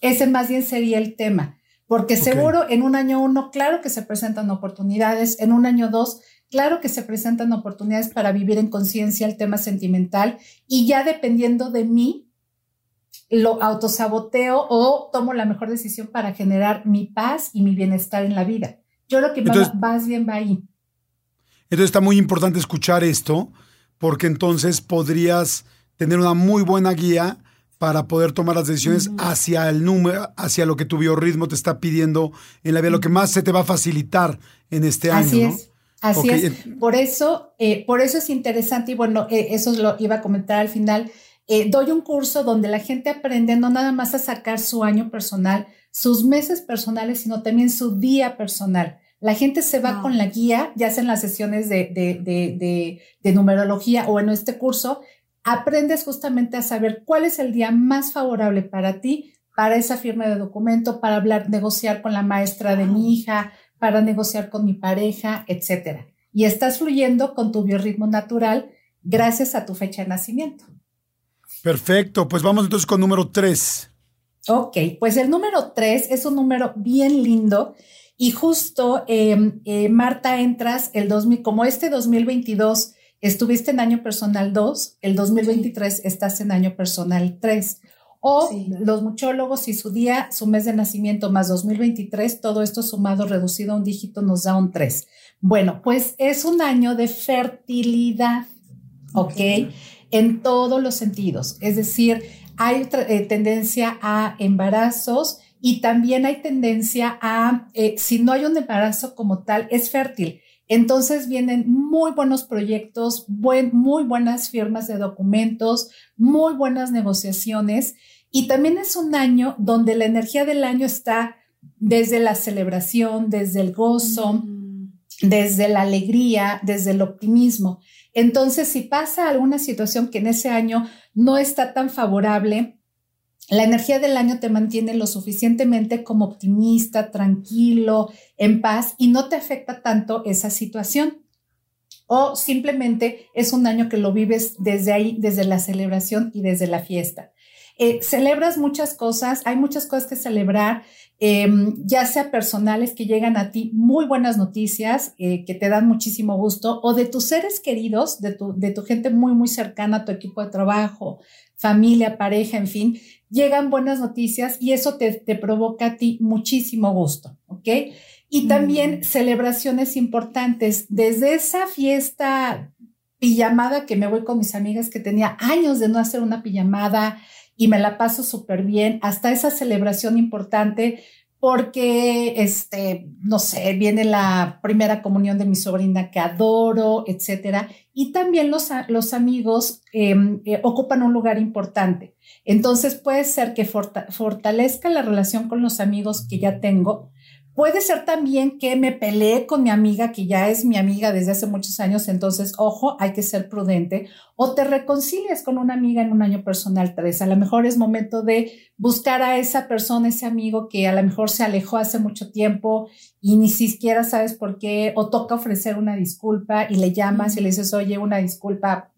Ese más bien sería el tema. Porque seguro en un año uno, claro que se presentan oportunidades, en un año dos, claro que se presentan oportunidades para vivir en conciencia el tema sentimental y ya dependiendo de mí, lo autosaboteo o tomo la mejor decisión para generar mi paz y mi bienestar en la vida. Yo creo que más bien va ahí. Entonces está muy importante escuchar esto porque entonces podrías tener una muy buena guía para poder tomar las decisiones hacia el número, hacia lo que tu biorritmo te está pidiendo en la vida, lo que más se te va a facilitar en este año. Así es. Así es. Por eso, eh, por eso es interesante, y bueno, eh, eso lo iba a comentar al final. Eh, doy un curso donde la gente aprende no nada más a sacar su año personal, sus meses personales, sino también su día personal. La gente se va con la guía, ya sea en las sesiones de, de, de, de, numerología o en este curso, aprendes justamente a saber cuál es el día más favorable para ti, para esa firma de documento, para hablar, negociar con la maestra de mi hija, para negociar con mi pareja, etcétera. Y estás fluyendo con tu biorritmo natural gracias a tu fecha de nacimiento. Perfecto, pues vamos entonces con número tres. Ok, pues el número tres es un número bien lindo y justo em, eh, Marta entras el 2000, como este 2022 estuviste en año personal 2, el 2023 estás en año personal 3. O los muchólogos y su día, su mes de nacimiento más 2023, todo esto sumado, reducido a un dígito, nos da un 3. Bueno, pues es un año de fertilidad, ¿ok? En todos los sentidos. Es decir, hay eh, tendencia a embarazos y también hay tendencia a, eh, si no hay un embarazo como tal, es fértil. Entonces vienen muy buenos proyectos, muy buenas firmas de documentos, muy buenas negociaciones y también es un año donde la energía del año está desde la celebración, desde el gozo, mm. desde la alegría, desde el optimismo. Entonces, si pasa alguna situación que en ese año no está tan favorable, la energía del año te mantiene lo suficientemente como optimista, tranquilo, en paz y no te afecta tanto esa situación. O simplemente es un año que lo vives desde ahí, desde la celebración y desde la fiesta. Eh, celebras muchas cosas, hay muchas cosas que celebrar, em, ya sea personales que llegan a ti, muy buenas noticias eh, que te dan muchísimo gusto, o de tus seres queridos, de tu, de tu gente muy, muy cercana, tu equipo de trabajo, familia, pareja, en fin, llegan buenas noticias y eso te, te provoca a ti muchísimo gusto, ¿ok? Y también mm. celebraciones importantes, desde esa fiesta pijamada que me voy con mis amigas que tenía años de no hacer una pijamada y me la paso súper bien, hasta esa celebración importante porque, este, no sé, viene la primera comunión de mi sobrina que adoro, etcétera. Y también los, los amigos em, eh, ocupan un lugar importante. Entonces puede ser que fortalezca la relación con los amigos que ya tengo, Puede ser también que me peleé con mi amiga, que ya es mi amiga desde hace muchos años, entonces, ojo, hay que ser prudente. O te reconcilias con una amiga en un año personal 3. A lo mejor es momento de buscar a esa persona, ese amigo que a lo mejor se alejó hace mucho tiempo y ni siquiera sabes por qué, o toca ofrecer una disculpa y le llamas y le dices, oye, una disculpa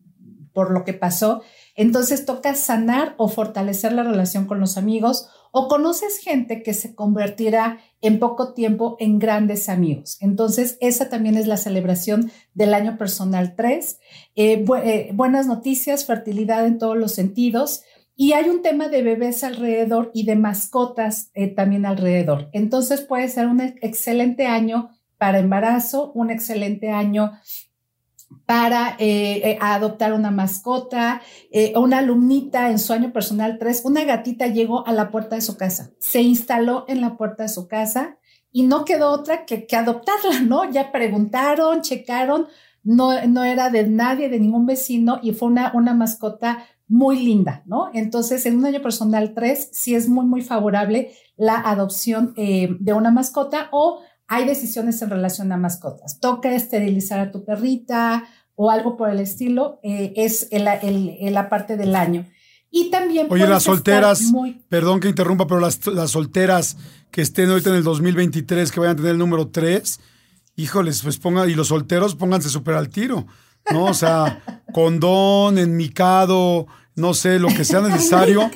por lo que pasó. Entonces toca sanar o fortalecer la relación con los amigos o conoces gente que se convertirá en poco tiempo en grandes amigos. Entonces, esa también es la celebración del año personal 3. Eh, eh, buenas noticias, fertilidad en todos los sentidos. Y hay un tema de bebés alrededor y de mascotas eh, también alrededor. Entonces puede ser un excelente año para embarazo, un excelente año para eh, eh, adoptar una mascota. Eh, una alumnita en su año personal 3, una gatita llegó a la puerta de su casa, se instaló en la puerta de su casa y no quedó otra que, que adoptarla, ¿no? Ya preguntaron, checaron, no, no era de nadie, de ningún vecino y fue una, una mascota muy linda, ¿no? Entonces, en un año personal 3, sí es muy, muy favorable la adopción de una mascota o hay decisiones en relación a mascotas. Toca esterilizar a tu perrita o algo por el estilo, eh, es la parte del año. Y también... Oye, las solteras, perdón que interrumpa, pero las, las, solteras que estén ahorita en el 2023, que vayan a tener el número 3, híjoles, pues pongan, y los solteros pónganse súper al tiro, ¿no? O sea, condón, enmicado, no sé, lo que sea necesario,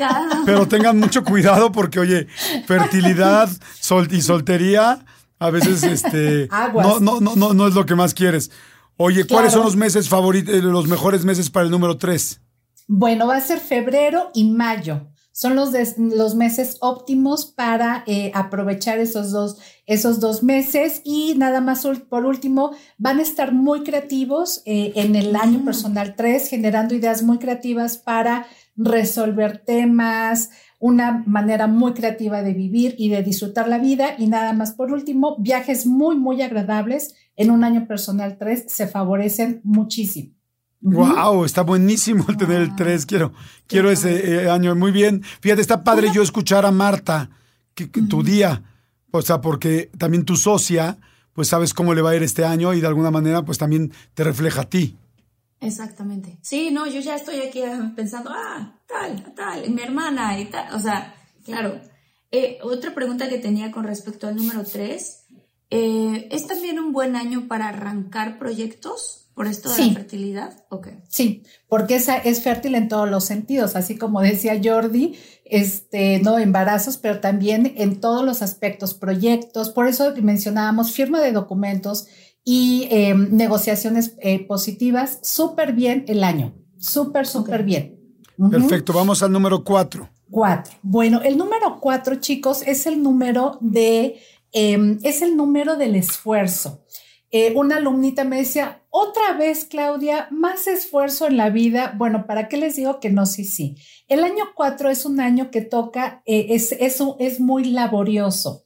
pero tengan mucho cuidado porque, oye, fertilidad sol y soltería a veces este no, no, no, no, es lo que más quieres. Oye, ¿cuáles son los meses favoritos, eh, los mejores meses para el número 3? Bueno, va a ser febrero y mayo. son los, los meses óptimos para eh, aprovechar esos dos, esos dos meses y nada más por último, van a estar muy creativos eh, en el año mm. personal 3, generando ideas muy creativas para resolver temas, una manera muy creativa de vivir y de disfrutar la vida. Y nada más por último, viajes muy, muy agradables en un año personal 3 se favorecen muchísimo. Wow, está buenísimo el tener el 3. Quiero, quiero ese eh, año. Muy bien. Fíjate, está padre yo escuchar a Marta, que, tu día, o sea, porque también tu socia, pues sabes cómo le va a ir este año y de alguna manera, pues también te refleja a ti. Exactamente. Sí, no, yo ya estoy aquí ah, pensando, ah, tal, tal, mi hermana y tal. O sea, claro. Eh, otra pregunta que tenía con respecto al número 3. Eh, ¿Es también un buen año para arrancar proyectos? ¿Por esto de la fertilidad? Okay. Sí, porque esa es fértil en todos los sentidos, así como decía Jordi, este, no embarazos, pero también en todos los aspectos, proyectos. Por eso mencionábamos firma de documentos y em, negociaciones eh, positivas, súper bien el año, súper, súper bien. Perfecto, vamos al número cuatro. Cuatro. Bueno, el número cuatro, chicos, es el número de, em, es el número del esfuerzo. Eh, una alumnita me decía, otra vez, Claudia, más esfuerzo en la vida. Bueno, ¿para qué les digo que no? Sí, sí. El año 4 es un año que toca, eh, es, es muy laborioso.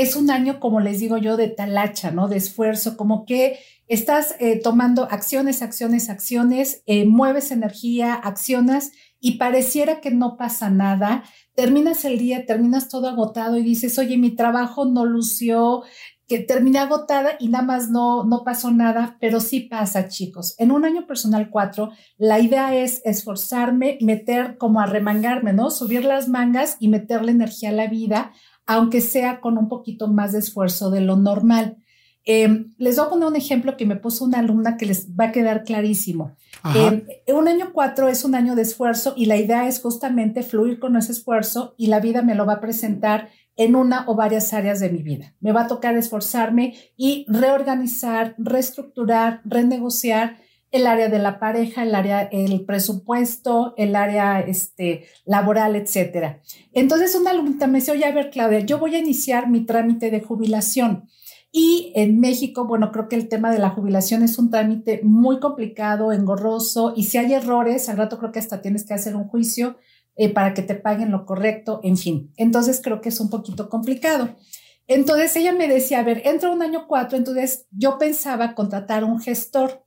Es un año, como les digo yo, de talacha, ¿no? De esfuerzo, como que estás eh, tomando acciones, acciones, acciones, mueves energía, accionas y pareciera que no pasa nada. Terminas el día, terminas todo agotado y dices, oye, mi trabajo no lució, que terminé agotada y nada más no, no pasó nada, pero sí pasa, chicos. En un año personal 4, la idea es esforzarme, meter como a remangarme, ¿no? Subir las mangas y meterle energía a la vida, aunque sea con un poquito más de esfuerzo de lo normal. Em, les voy a poner un ejemplo que me puso una alumna que les va a quedar clarísimo. Em, un año 4 es un año de esfuerzo y la idea es justamente fluir con ese esfuerzo y la vida me lo va a presentar en una o varias áreas de mi vida. Me va a tocar esforzarme y reorganizar, reestructurar, renegociar el área de la pareja, el área, el presupuesto, el área este, laboral, etcétera. Entonces una alumna me dice, oye, a ver, Claudia, yo voy a iniciar mi trámite de jubilación. Y en México, bueno, creo que el tema de la jubilación es un trámite muy complicado, engorroso, y si hay errores, al rato creo que hasta tienes que hacer un juicio eh, para que te paguen lo correcto, en fin. Entonces creo que es un poquito complicado. Entonces ella me decía, a ver, entra un año cuatro, entonces yo pensaba contratar un gestor.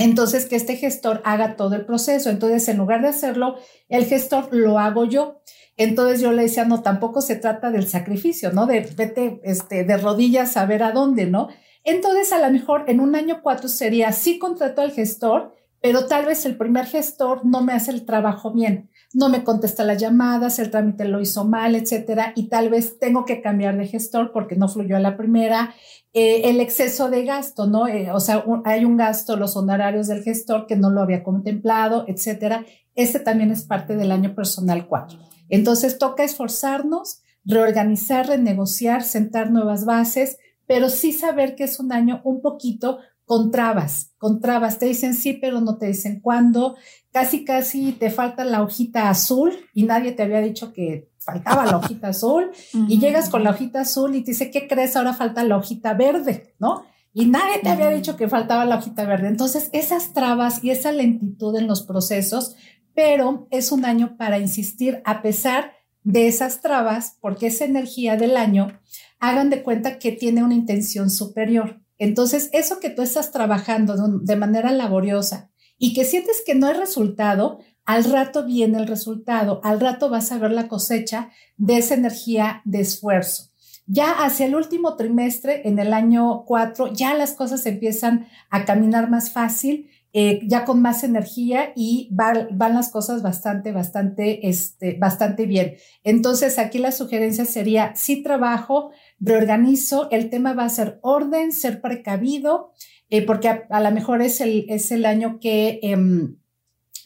Entonces, que este gestor haga todo el proceso. Entonces, en lugar de hacerlo, el gestor lo hago yo. Entonces yo le decía, no, tampoco se trata del sacrificio, ¿no? De vete este, de rodillas a ver a dónde, ¿no? Entonces, a lo mejor en un año cuatro sería, sí contrato al gestor, pero tal vez el primer gestor no me hace el trabajo bien no me contesta las llamadas, el trámite lo hizo mal, etcétera, y tal vez tengo que cambiar de gestor porque no fluyó a la primera. Eh, el exceso de gasto, ¿no? Eh, o sea, hay un gasto, los honorarios del gestor que no lo había contemplado, etcétera. Este también es parte del año personal 4. Entonces toca esforzarnos, reorganizar, renegociar, sentar nuevas bases, pero sí saber que es un año un poquito con trabas, con trabas. Te dicen sí, pero no te dicen cuándo. Casi, casi te falta la hojita azul y nadie te había dicho que faltaba la hojita azul. Y llegas con la hojita azul y te dice, ¿qué crees? Ahora falta la hojita verde, ¿no? Y nadie te había dicho que faltaba la hojita verde. Entonces, esas trabas y esa lentitud en los procesos, pero es un año para insistir a pesar de esas trabas, porque esa energía del año, hagan de cuenta que tiene una intención superior. Entonces, eso que tú estás trabajando de manera laboriosa y que sientes que no hay resultado, al rato viene el resultado, al rato vas a ver la cosecha de esa energía de esfuerzo. Ya hacia el último trimestre, en el año 4, ya las cosas empiezan a caminar más fácil, eh, ya con más energía y van las cosas bastante, bastante, este, bastante bien. Entonces, aquí la sugerencia sería, sí trabajo, reorganizo, el tema va a ser orden, ser precavido, eh, porque a, lo mejor es el, es el año que em,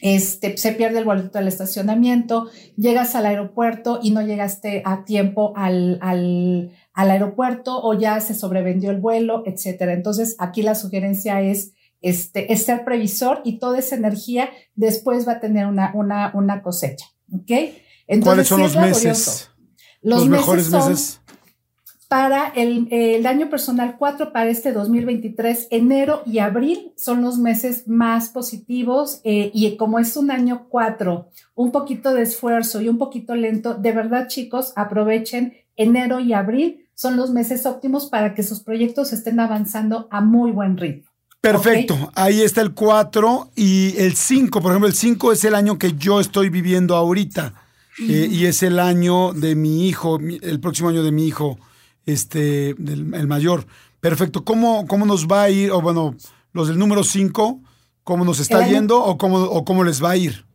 este, se pierde el boleto del estacionamiento, llegas al aeropuerto y no llegaste a tiempo al, al, al aeropuerto o ya se sobrevendió el vuelo, etcétera. Entonces, aquí la sugerencia es este, es ser previsor y toda esa energía después va a tener una, una, una cosecha. ¿Ok? ¿Cuáles son los meses? Los, mejores meses para el, año personal 4 para este 2023, enero y abril son los meses más positivos eh, y como es un año 4, un poquito de esfuerzo y un poquito lento, de verdad chicos, aprovechen enero y abril, son los meses óptimos para que sus proyectos estén avanzando a muy buen ritmo. Perfecto, ahí está el 4 y el 5, por ejemplo, el 5 es el año que yo estoy viviendo ahorita eh, y es el año de mi hijo, el próximo año de mi hijo este, el mayor. Perfecto. ¿Cómo, ¿Cómo nos va a ir? O bueno, los del número 5, ¿cómo nos está yendo o cómo, o cómo les va a ir?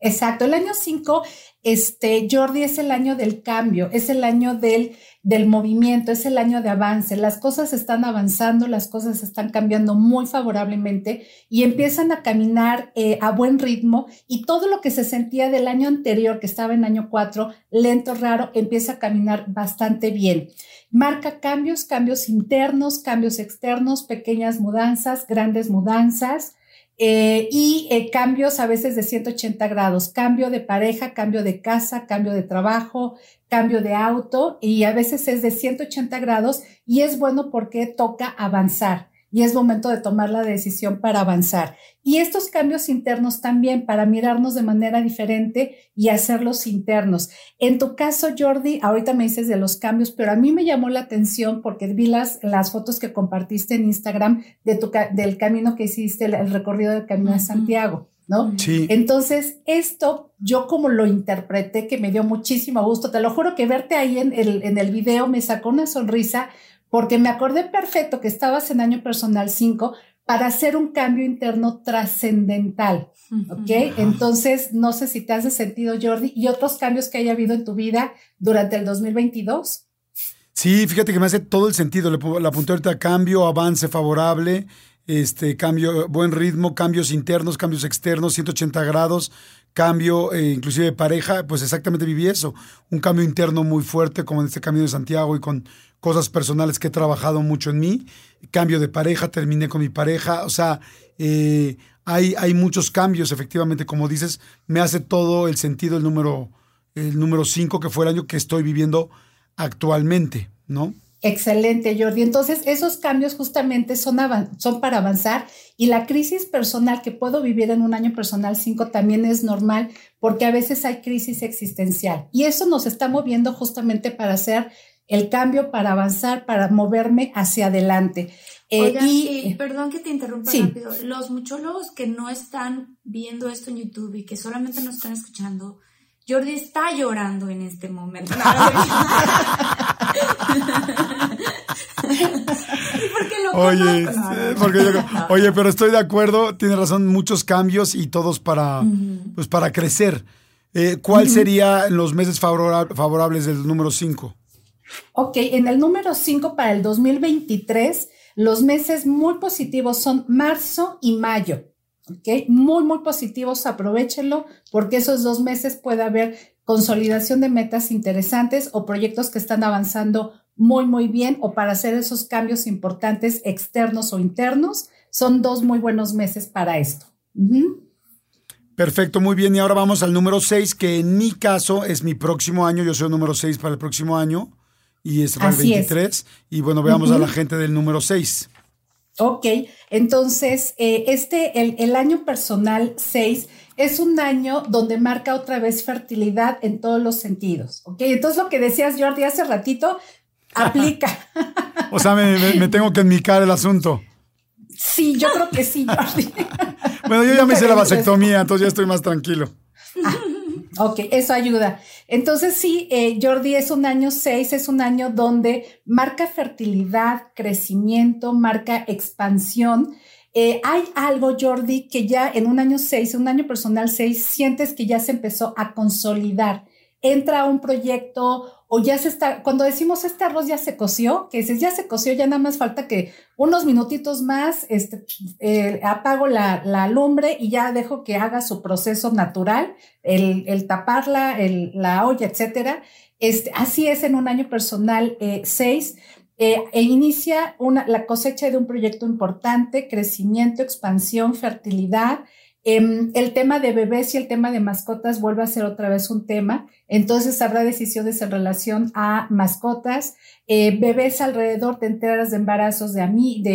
Exacto. El año 5 este, Jordi, es el año del cambio, es el año del, del movimiento, es el año de avance. Las cosas están avanzando, las cosas están cambiando muy favorablemente y empiezan a caminar eh, a buen ritmo y todo lo que se sentía del año anterior, que estaba en año 4, lento, raro, empieza a caminar bastante bien. Marca cambios, cambios internos, cambios externos, pequeñas mudanzas, grandes mudanzas. Eh, y eh, cambios a veces de 180 grados, cambio de pareja, cambio de casa, cambio de trabajo, cambio de auto y a veces es de 180 grados y es bueno porque toca avanzar y es momento de tomar la decisión para avanzar. Y estos cambios internos también para mirarnos de manera diferente y hacerlos internos. En tu caso, Jordi, ahorita me dices de los cambios, pero a mí me llamó la atención porque vi las, las fotos que compartiste en Instagram de tu, del camino que hiciste, el, recorrido del Camino de Santiago. ¿no? Sí. Entonces, esto yo como lo interpreté, que me dio muchísimo gusto, te lo juro que verte ahí en el, en el video me sacó una sonrisa porque me acordé perfecto que estabas en año personal 5 para hacer un cambio interno trascendental, ¿ok? Entonces, no sé si te hace sentido, Jordi, y otros cambios que haya habido en tu vida durante el 2022. Sí, fíjate que me hace todo el sentido. La apunté ahorita cambio, avance favorable, este cambio, buen ritmo, cambios internos, cambios externos, 180 grados, cambio eh, inclusive de pareja, pues exactamente viví eso. Un cambio interno muy fuerte, como en este camino de Santiago y con cosas personales que he trabajado mucho en mí. Cambio de pareja, terminé con mi pareja. O sea, eh, hay, hay muchos cambios, efectivamente, como dices, me hace todo el sentido el número el número 5, que fue el año que estoy viviendo actualmente, ¿no? Excelente, Jordi. Entonces, esos cambios justamente son, son para avanzar y la crisis personal que puedo vivir en un año personal 5 también es normal porque a veces hay crisis existencial y eso nos está moviendo justamente para hacer el cambio para avanzar, para moverme hacia adelante. Eh, y, perdón que te interrumpa rápido. Los muchólogos que no están viendo esto en YouTube y que solamente nos están escuchando, Jordi está llorando en este momento. oye, oye, pero estoy de acuerdo, tiene razón, muchos cambios y todos para, pues para crecer. Eh, ¿Cuál serían los meses favorables del número 5? Ok, en el número 5 para el 2023, los meses muy positivos son marzo y mayo. Ok, muy, muy positivos, aprovechenlo porque esos dos meses puede haber consolidación de metas interesantes o proyectos que están avanzando muy, muy bien o para hacer esos cambios importantes externos o internos. Son dos muy buenos meses para esto. Perfecto, muy bien. Y ahora vamos al número 6, que en mi caso es mi próximo año. Yo soy el número 6 para el próximo año y es el 23. Y bueno, veamos a la gente del número 6. Ok, entonces eh, este, el, el, año personal 6 es un año donde marca otra vez fertilidad en todos los sentidos. Ok, entonces lo que decías Jordi hace ratito aplica. o sea, me, tengo que enmicar el asunto. Sí, yo creo que sí, Jordi. bueno, yo ya me hice la vasectomía, entonces ya estoy más tranquilo. Ok, eso ayuda. Entonces sí, eh, Jordi, es un año 6, es un año donde marca fertilidad, crecimiento, marca expansión. Eh, hay algo, Jordi, que ya en un año 6, un año personal 6, sientes que ya se empezó a consolidar. Entra un proyecto o ya se está, cuando decimos este arroz ya se coció, que dices ya se coció, ya nada más falta que unos minutitos más, este, eh, apago la, lumbre y ya dejo que haga su proceso natural, el, taparla, la olla, etcétera. Este, así es en un año personal 6. Eh, eh, e inicia la cosecha de un proyecto importante, crecimiento, expansión, fertilidad, Em, el tema de bebés y el tema de mascotas vuelve a ser otra vez un tema. Entonces habrá decisiones en relación a mascotas. Eh, bebés alrededor, te enteras de embarazos de,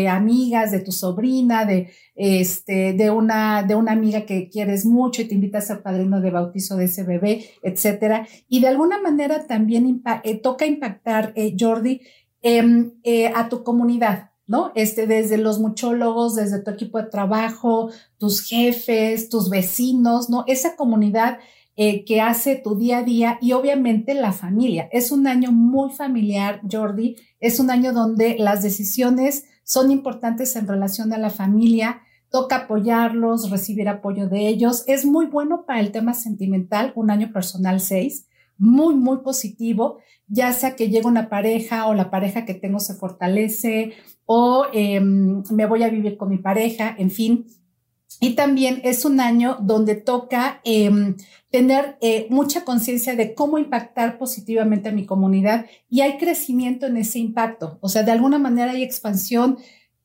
amigas, de tu sobrina, de, este, de una amiga que quieres mucho y te invita a ser padrino de bautizo de ese bebé, etcétera. Y de alguna manera también eh, toca impactar, eh, Jordi, em, a tu comunidad. ¿No? Este, desde los muchólogos, desde tu equipo de trabajo, tus jefes, tus vecinos, ¿no? Esa comunidad eh, que hace tu día a día y obviamente la familia. Es un año muy familiar, Jordi. Es un año donde las decisiones son importantes en relación a la familia. Toca apoyarlos, recibir apoyo de ellos. Es muy bueno para el tema sentimental, un año personal 6 muy, muy positivo, ya sea que llegue una pareja o la pareja que tengo se fortalece o em, me voy a vivir con mi pareja, en fin. Y también es un año donde toca em, tener eh, mucha conciencia de cómo impactar positivamente a mi comunidad y hay crecimiento en ese impacto. O sea, de alguna manera hay expansión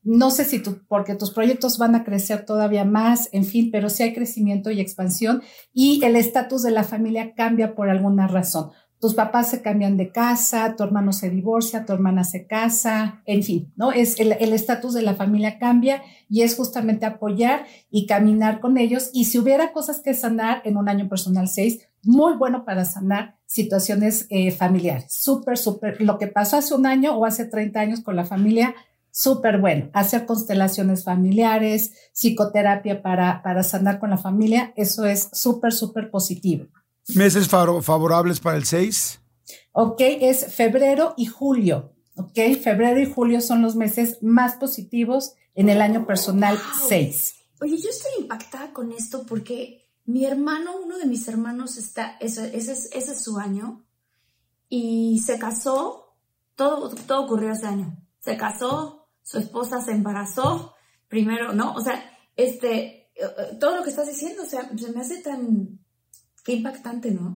no sé si tú, porque tus proyectos van a crecer todavía más, en fin, pero sí hay crecimiento y expansión y el estatus de la familia cambia por alguna razón. Tus papás se cambian de casa, tu hermano se divorcia, tu hermana se casa, en fin, ¿no? Es el estatus de la familia cambia y es justamente apoyar y caminar con ellos. Y si hubiera cosas que sanar en un año personal 6, muy bueno para sanar situaciones eh, familiares. Súper, súper. Lo que pasó hace un año o hace 30 años con la familia, súper bueno. Hacer constelaciones familiares, psicoterapia para, para sanar con la familia, eso es súper, súper positivo. ¿Meses favorables para el 6? Ok, es febrero y julio. Ok, febrero y julio son los meses más positivos en el año personal 6. Oye, yo estoy impactada con esto porque mi hermano, uno de mis hermanos, está, ese, ese, ese es su año y se casó, todo, todo ocurrió ese año. Se casó, su esposa se embarazó, primero, ¿no? O sea, este, eh, eh, todo lo que estás diciendo, o sea, se me hace tan, Qué impactante, ¿no?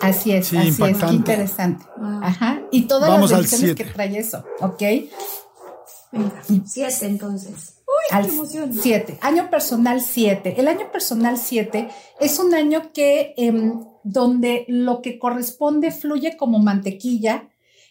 Así es, así es, qué interesante. Ajá. Y todas Vamos las versiones que trae eso, ¿ok? Venga, siete entonces. Uy, qué emoción. Siete. Año personal siete. El año personal siete es un año que em, donde lo que corresponde fluye como mantequilla,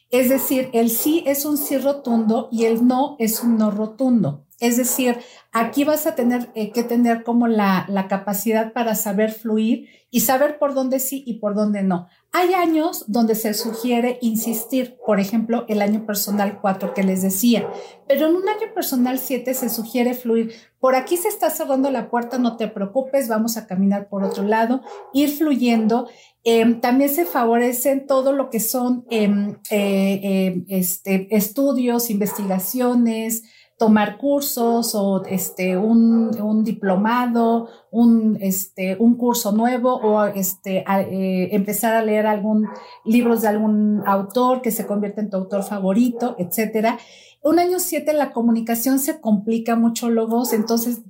es decir, el sí es un sí rotundo y el no es un no rotundo. Es decir, aquí vas a tener eh, que tener como la, capacidad para saber fluir y saber por dónde sí y por dónde no. Hay años donde se sugiere insistir, por ejemplo, el año personal 4 que les decía, pero en un año personal 7 se sugiere fluir. Por aquí se está cerrando la puerta, no te preocupes, vamos a caminar por otro lado, ir fluyendo. Eh, también se favorecen todo lo que son eh, eh, este, estudios, investigaciones, tomar cursos o este, un, diplomado, un, este, un curso nuevo o este, eh, empezar a leer algún libros de algún autor que se convierte en tu autor favorito, etcétera. Un año siete la comunicación se complica mucho, logos, entonces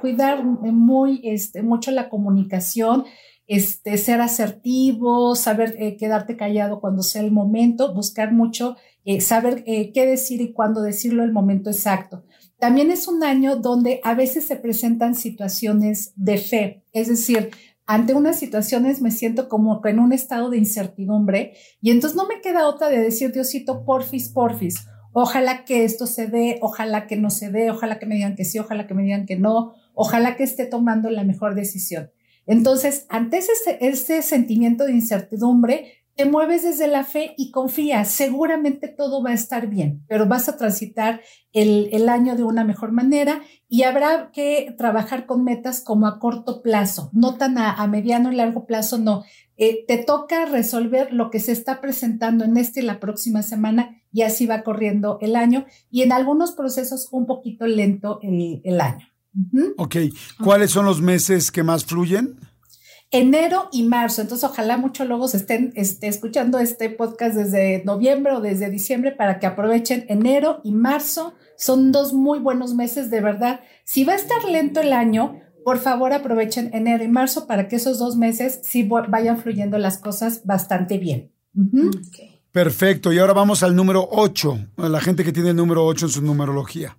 cuidar muy, este, mucho la comunicación, este, ser asertivo, saber eh, quedarte callado cuando sea el momento, buscar mucho, eh, saber eh, qué decir y cuándo decirlo el momento exacto. También es un año donde a veces se presentan situaciones de fe, es decir, ante unas situaciones me siento como en un estado de incertidumbre y entonces no me queda otra de decir, Diosito, porfis, porfis, Ojalá que esto se dé, ojalá que no se dé, ojalá que me digan que sí, ojalá que me digan que no, ojalá que esté tomando la mejor decisión. Entonces, ante ese, ese sentimiento de incertidumbre, te mueves desde la fe y confías, seguramente todo va a estar bien, pero vas a transitar el, el, año de una mejor manera y habrá que trabajar con metas como a corto plazo, no tan a, mediano y largo plazo, no. Eh, te toca resolver lo que se está presentando en este y la próxima semana y así va corriendo el año y en algunos procesos un poquito lento el, el año. Ok, ¿cuáles son los meses que más fluyen? Enero y marzo. Entonces, ojalá muchos lobos estén este, escuchando este podcast desde noviembre o desde diciembre para que aprovechen enero y marzo. Son dos muy buenos meses, de verdad. Si va a estar lento el año, por favor aprovechen enero y marzo para que esos dos meses sí vayan fluyendo las cosas bastante bien. Perfecto. Y ahora vamos al número 8, a la gente que tiene el número 8 en su numerología.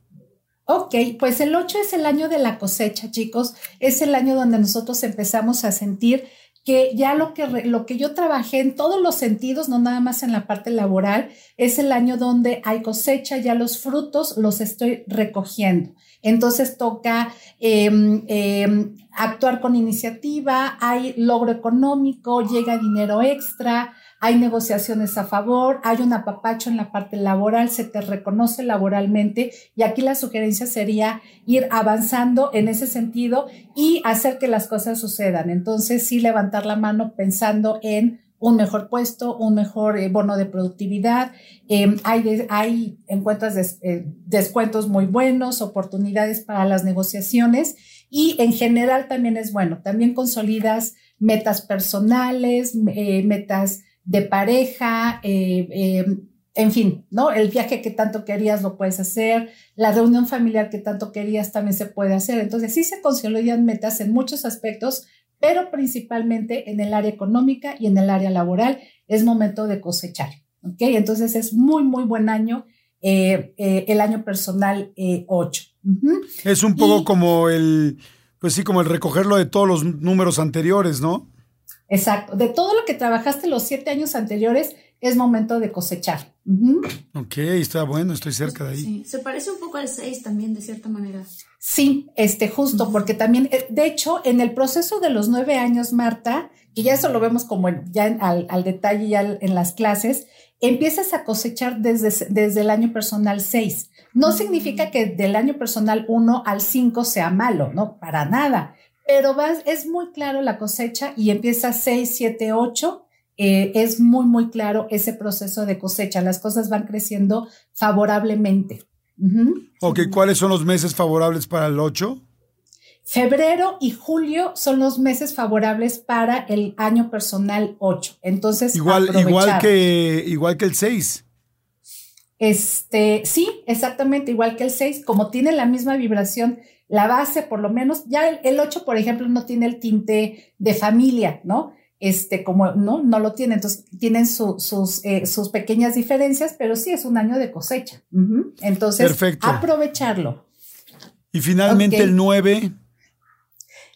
Ok, pues el 8 es el año de la cosecha, chicos. Es el año donde nosotros empezamos a sentir que ya lo que, lo que yo trabajé en todos los sentidos, no nada más en la parte laboral, es el año donde hay cosecha, ya los frutos los estoy recogiendo. Entonces toca em, em, actuar con iniciativa, hay logro económico, llega dinero extra, hay negociaciones a favor, hay un apapacho en la parte laboral, se te reconoce laboralmente y aquí la sugerencia sería ir avanzando en ese sentido y hacer que las cosas sucedan. Entonces, sí levantar la mano pensando en un mejor puesto, un mejor eh, bono de productividad. Em, hay, hay encuentras eh, descuentos muy buenos, oportunidades para las negociaciones y en general también es bueno. También consolidas metas personales, eh, metas de pareja, eh, eh, en fin, ¿no? El viaje que tanto querías lo puedes hacer, la reunión familiar que tanto querías también se puede hacer. Entonces, sí se consolidan metas en muchos aspectos, pero principalmente en el área económica y en el área laboral es momento de cosechar, ¿ok? Entonces, es muy, muy buen año, eh, el año personal 8. Es un poco como el, pues sí, como el recogerlo de todos los números anteriores, ¿no? Exacto. De todo lo que trabajaste los siete años anteriores, es momento de cosechar. Ok, está bueno, estoy cerca de ahí. Sí, se parece un poco al seis también, de cierta manera. Sí, este, justo, porque también, eh, de hecho, en el proceso de los nueve años, Marta, y ya eso lo vemos como ya al, detalle, ya en las clases, empiezas a cosechar desde, desde el año personal seis. No significa que del año personal uno al cinco sea malo, no, para nada pero es muy claro la cosecha y empieza 6, 7, 8. es muy, muy claro ese proceso de cosecha. Las cosas van creciendo favorablemente. Ok, ¿cuáles son los meses favorables para el 8? Febrero y julio son los meses favorables para el año personal 8. Entonces, igual, igual, que, igual que el 6. Este, sí, exactamente, igual que el 6, como tiene la misma vibración la base, por lo menos, ya el, 8, por ejemplo, no tiene el tinte de familia, ¿no? Este, como no, no lo tiene, entonces tienen sus, eh, sus pequeñas diferencias, pero sí es un año de cosecha. Entonces, aprovecharlo. Y finalmente el 9.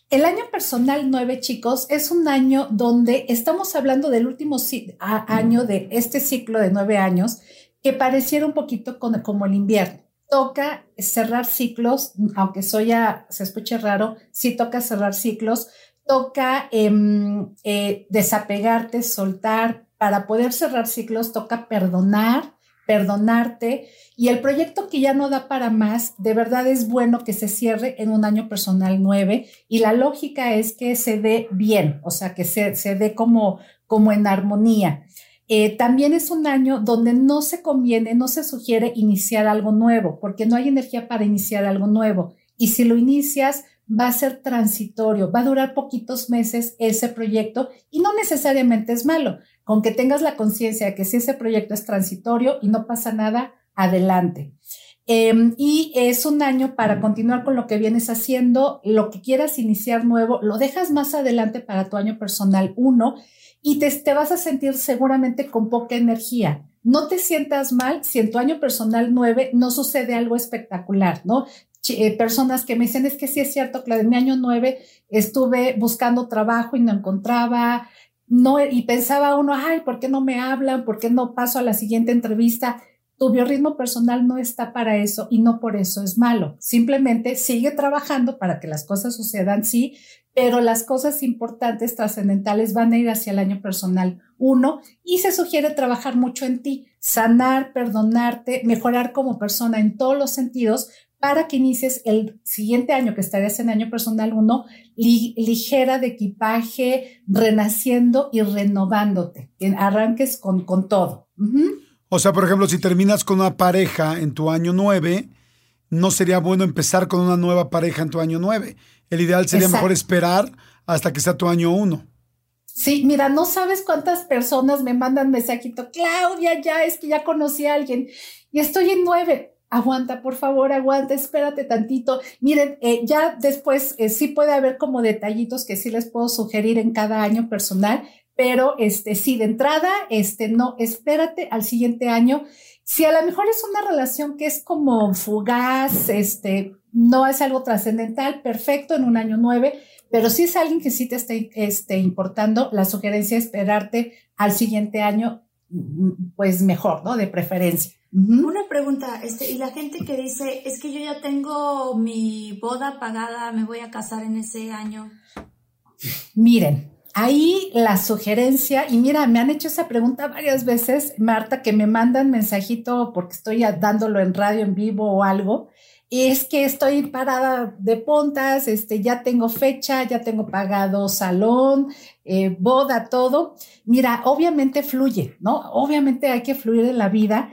El año personal 9, chicos, es un año donde estamos hablando del último año de este ciclo de nueve años que pareciera un poquito como el invierno toca cerrar ciclos, aunque soy ya se escuche raro, sí toca cerrar ciclos, toca em, eh, desapegarte, soltar. Para poder cerrar ciclos toca perdonar, perdonarte. Y el proyecto que ya no da para más, de verdad es bueno que se cierre en un año personal 9 y la lógica es que se dé bien, o sea, que se, se dé como, como en armonía. Eh, también es un año donde no se conviene, no se sugiere iniciar algo nuevo, porque no hay energía para iniciar algo nuevo. Y si lo inicias, va a ser transitorio, va a durar poquitos meses ese proyecto y no necesariamente es malo. Con que tengas la conciencia de que si ese proyecto es transitorio y no pasa nada, adelante. Em, y es un año para continuar con lo que vienes haciendo, lo que quieras iniciar nuevo, lo dejas más adelante para tu año personal uno y te, vas a sentir seguramente con poca energía. No te sientas mal si en tu año personal 9 no sucede algo espectacular, ¿no? Eh, personas que me dicen, es que sí es cierto, que en mi año 9 estuve buscando trabajo y no encontraba, no, y pensaba uno, ay, ¿por qué no me hablan? ¿Por qué no paso a la siguiente entrevista? Tu biorritmo personal no está para eso y no por eso es malo. Simplemente sigue trabajando para que las cosas sucedan, sí, pero las cosas importantes, trascendentales, van a ir hacia el año personal uno y se sugiere trabajar mucho en ti, sanar, perdonarte, mejorar como persona en todos los sentidos para que inicies el siguiente año, que estarías en año personal uno, ligera de equipaje, renaciendo y renovándote, que arranques con, con todo. O sea, por ejemplo, si terminas con una pareja en tu año 9, no sería bueno empezar con una nueva pareja en tu año 9. El ideal sería mejor esperar hasta que sea tu año 1. Sí, mira, no sabes cuántas personas me mandan mensajito, Claudia, ya es que ya conocí a alguien y estoy en 9 aguanta, por favor, aguanta, espérate tantito. Miren, eh, ya después eh, sí puede haber como detallitos que sí les puedo sugerir en cada año personal, pero este sí, de entrada, este no, espérate al siguiente año. Si a lo mejor es una relación que es como fugaz, este, no es algo trascendental, perfecto, en un año nueve, pero si es alguien que sí te está este, importando, la sugerencia es esperarte al siguiente año, pues mejor, ¿no? De preferencia. Una pregunta, este, y la gente que dice, es que yo ya tengo mi boda pagada, me voy a casar en ese año. Miren, ahí la sugerencia, y mira, me han hecho esa pregunta varias veces, Marta, que me mandan mensajito porque estoy dándolo en radio en vivo o algo, es que estoy parada de puntas, este, ya tengo fecha, ya tengo pagado salón, eh, boda, todo. Mira, obviamente fluye, ¿no? Obviamente hay que fluir en la vida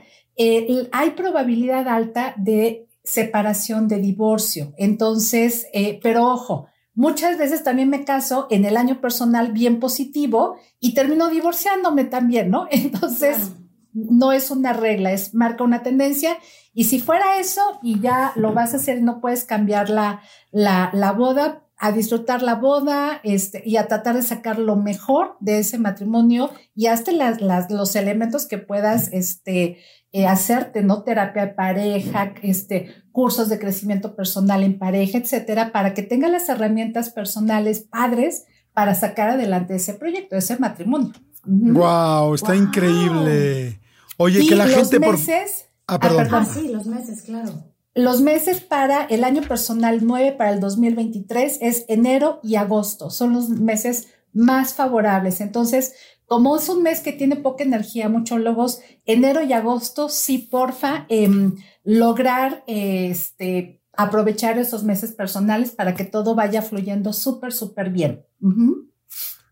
hay probabilidad alta de separación, de divorcio. Entonces, eh, pero ojo, muchas veces también me caso en el año personal bien positivo y termino divorciándome también, ¿no? Entonces, no es una regla, es marca una tendencia. Y si fuera eso y ya lo vas a hacer, no puedes cambiar la, la, la boda, a disfrutar la boda este, y a tratar de sacar lo mejor de ese matrimonio y hasta las, las, los elementos que puedas este, eh, hacerte, ¿no? Terapia de pareja, este, cursos de crecimiento personal en pareja, etcétera, para que tenga las herramientas personales padres para sacar adelante ese proyecto, ese matrimonio. Wow, está increíble. Oye, que la gente meses, por... Ah, perdón. Ah, sí, los meses, claro. Los meses para el año personal 9 para el 2023 es enero y agosto. Son los meses más favorables. Entonces, como es un mes que tiene poca energía, muchos logos, enero y agosto, sí, porfa, em, lograr este, aprovechar esos meses personales para que todo vaya fluyendo súper, súper bien.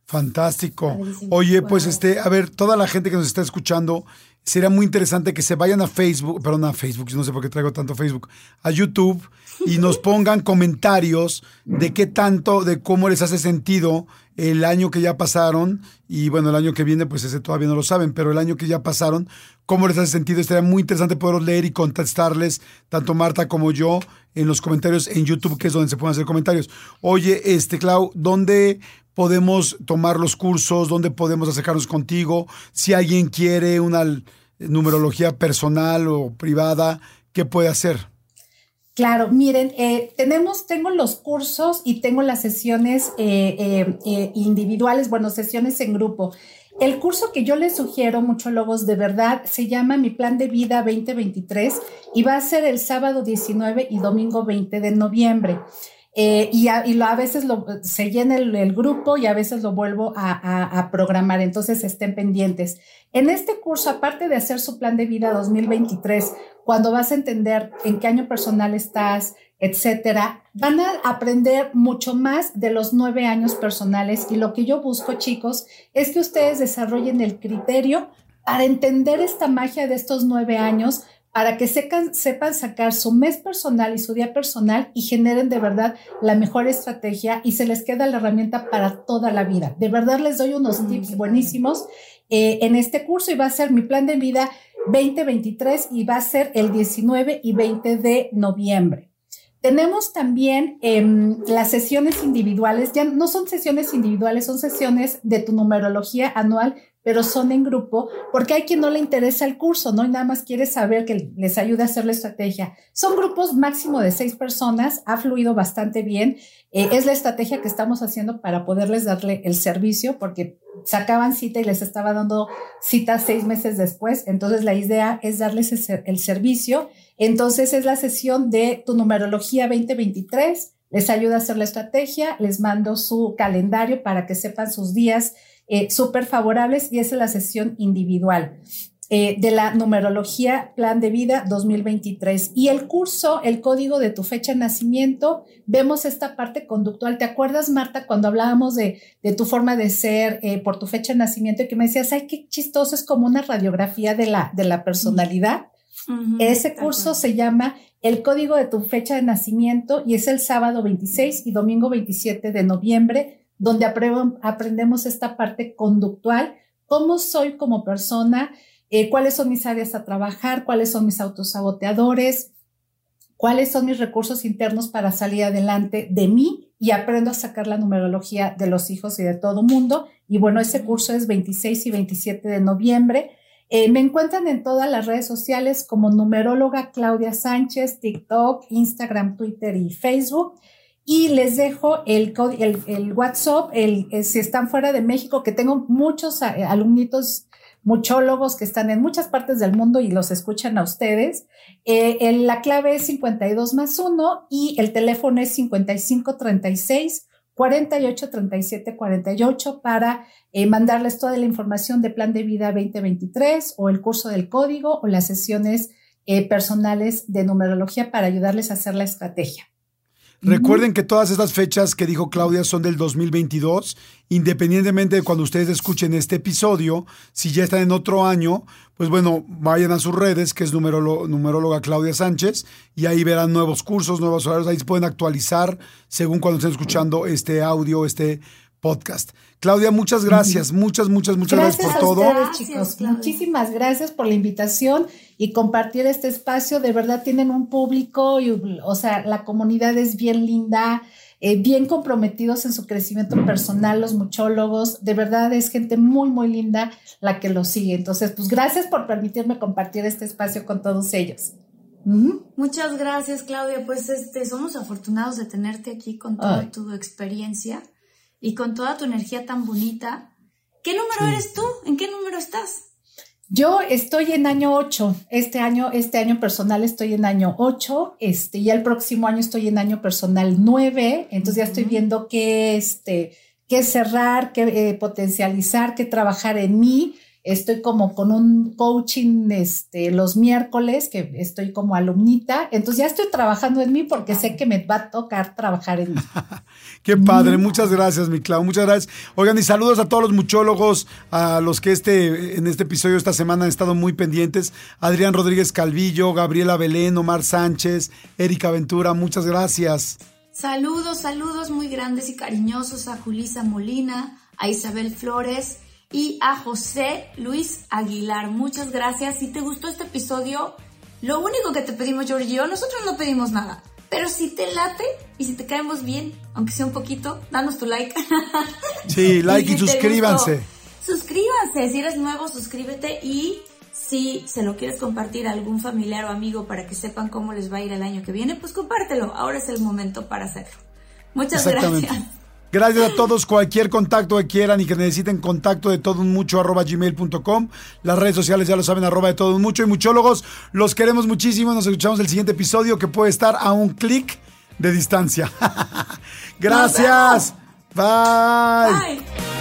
Fantástico. Oye, pues este, a ver, toda la gente que nos está escuchando, sería muy interesante que se vayan a Facebook, perdón, a Facebook, no sé por qué traigo tanto Facebook, a YouTube y nos pongan comentarios de qué tanto, de cómo les hace sentido el año que ya pasaron y bueno, el año que viene, pues ese todavía no lo saben, pero el año que ya pasaron, cómo les hace sentido. Estaría muy interesante poder leer y contestarles, tanto Marta como yo, en los comentarios en YouTube, que es donde se pueden hacer comentarios. Oye, este, Clau, ¿dónde podemos tomar los cursos? ¿Dónde podemos acercarnos contigo? Si alguien quiere una numerología personal o privada, ¿qué puede hacer? Claro, miren, eh, tenemos, tengo los cursos y tengo las sesiones eh, eh, individuales, bueno, sesiones en grupo. El curso que yo les sugiero, logos de verdad, se llama Mi Plan de Vida 2023 y va a ser el sábado 19 y domingo 20 de noviembre. y, a, veces se llena el, grupo y a veces lo vuelvo a, a, programar, entonces estén pendientes. En este curso, aparte de hacer su plan de vida 2023, cuando vas a entender en qué año personal estás, etcétera, van a aprender mucho más de los nueve años personales. Y lo que yo busco, chicos, es que ustedes desarrollen el criterio para entender esta magia de estos nueve años, para que sepan, sepan sacar su mes personal y su día personal y generen de verdad la mejor estrategia y se les queda la herramienta para toda la vida. De verdad les doy unos tips buenísimos eh, en este curso y va a ser mi plan de vida 2023 y va a ser el 19 y 20 de noviembre. Tenemos también em, las sesiones individuales, ya no son sesiones individuales, son sesiones de tu numerología anual pero son en grupo, porque hay quien no le interesa el curso, ¿no? Y nada más quiere saber que les ayude a hacer la estrategia. Son grupos máximo de seis personas, ha fluido bastante bien. Eh, es la estrategia que estamos haciendo para poderles darle el servicio, porque sacaban cita y les estaba dando cita seis meses después. Entonces, la idea es darles el servicio. Entonces, es la sesión de tu numerología 2023. Les ayuda a hacer la estrategia, les mando su calendario para que sepan sus días eh, súper favorables y es la sesión individual. Eh, de la numerología Plan de Vida 2023. Y el curso, el código de tu fecha de nacimiento, vemos esta parte conductual. ¿Te acuerdas, Marta, cuando hablábamos de, de tu forma de ser eh, por tu fecha de nacimiento y que me decías, ay, qué chistoso, es como una radiografía de la, de la personalidad? Ese curso se llama El código de tu fecha de nacimiento y es el sábado 26 y domingo 27 de noviembre donde aprendemos esta parte conductual, cómo soy como persona, eh, cuáles son mis áreas a trabajar, cuáles son mis autosaboteadores, cuáles son mis recursos internos para salir adelante de mí y aprendo a sacar la numerología de los hijos y de todo mundo. Y bueno, ese curso es 26 y 27 de noviembre. Eh, me encuentran en todas las redes sociales como numeróloga Claudia Sánchez, TikTok, Instagram, Twitter y Facebook. Y les dejo el, el, WhatsApp, el, eh, si están fuera de México, que tengo muchos eh, alumnitos muchólogos que están en muchas partes del mundo y los escuchan a ustedes. Eh, la clave es 52 más 1 y el teléfono es 5536 48 37 48 para mandarles toda la información de Plan de Vida 2023 o el curso del código o las sesiones personales de numerología para ayudarles a hacer la estrategia. Recuerden que todas estas fechas que dijo Claudia son del 2022, independientemente de cuando ustedes escuchen este episodio, si ya están en otro año, pues bueno, vayan a sus redes, que es numeróloga Claudia Sánchez, y ahí verán nuevos cursos, nuevos horarios, ahí se pueden actualizar según cuando estén escuchando este audio, este podcast. Claudia, muchas gracias, muchas, muchas, muchas gracias, por todo. Ustedes, chicos. Muchísimas gracias por la invitación y compartir este espacio. De verdad tienen un público, y, o sea, la comunidad es bien linda, eh, bien comprometidos en su crecimiento personal, los muchólogos. De verdad es gente muy, muy linda la que los sigue. Entonces, pues gracias por permitirme compartir este espacio con todos ellos. Muchas gracias, Claudia. Pues este, somos afortunados de tenerte aquí con toda tu experiencia y con toda tu energía tan bonita. ¿Qué número eres tú? ¿En qué número estás? Yo estoy en año 8. Este año, este año personal estoy en año 8. Este, y el próximo año estoy en año personal 9. Entonces ya estoy viendo qué, este, qué cerrar, qué eh, potencializar, qué trabajar en mí Estoy como con un coaching este, los miércoles, que estoy como alumnita. Entonces ya estoy trabajando en mí porque sé que me va a tocar trabajar en mí. Qué padre, muchas gracias, mi Clau, muchas gracias. Oigan, y saludos a todos los muchólogos, a los que este, en este episodio esta semana han estado muy pendientes. Adrián Rodríguez Calvillo, Gabriela Belén, Omar Sánchez, Erika Ventura, muchas gracias. Saludos, saludos muy grandes y cariñosos a Julisa Molina, a Isabel Flores y a José Luis Aguilar. Muchas gracias. Si te gustó este episodio, lo único que te pedimos, Giorgio, nosotros no pedimos nada. Pero si te late y si te caemos bien, aunque sea un poquito, danos tu like. Sí, like y, suscríbanse. suscríbanse. Si eres nuevo, suscríbete y si se lo quieres compartir a algún familiar o amigo para que sepan cómo les va a ir el año que viene, pues compártelo. Ahora es el momento para hacerlo. Muchas gracias. Gracias a todos. Cualquier contacto que quieran y que necesiten contacto de todo un mucho arroba gmail.com. Las redes sociales ya lo saben, arroba de todo un mucho. Y muchólogos, los queremos muchísimo. Nos escuchamos el siguiente episodio que puede estar a un clic de distancia. Gracias. Bye. Bye.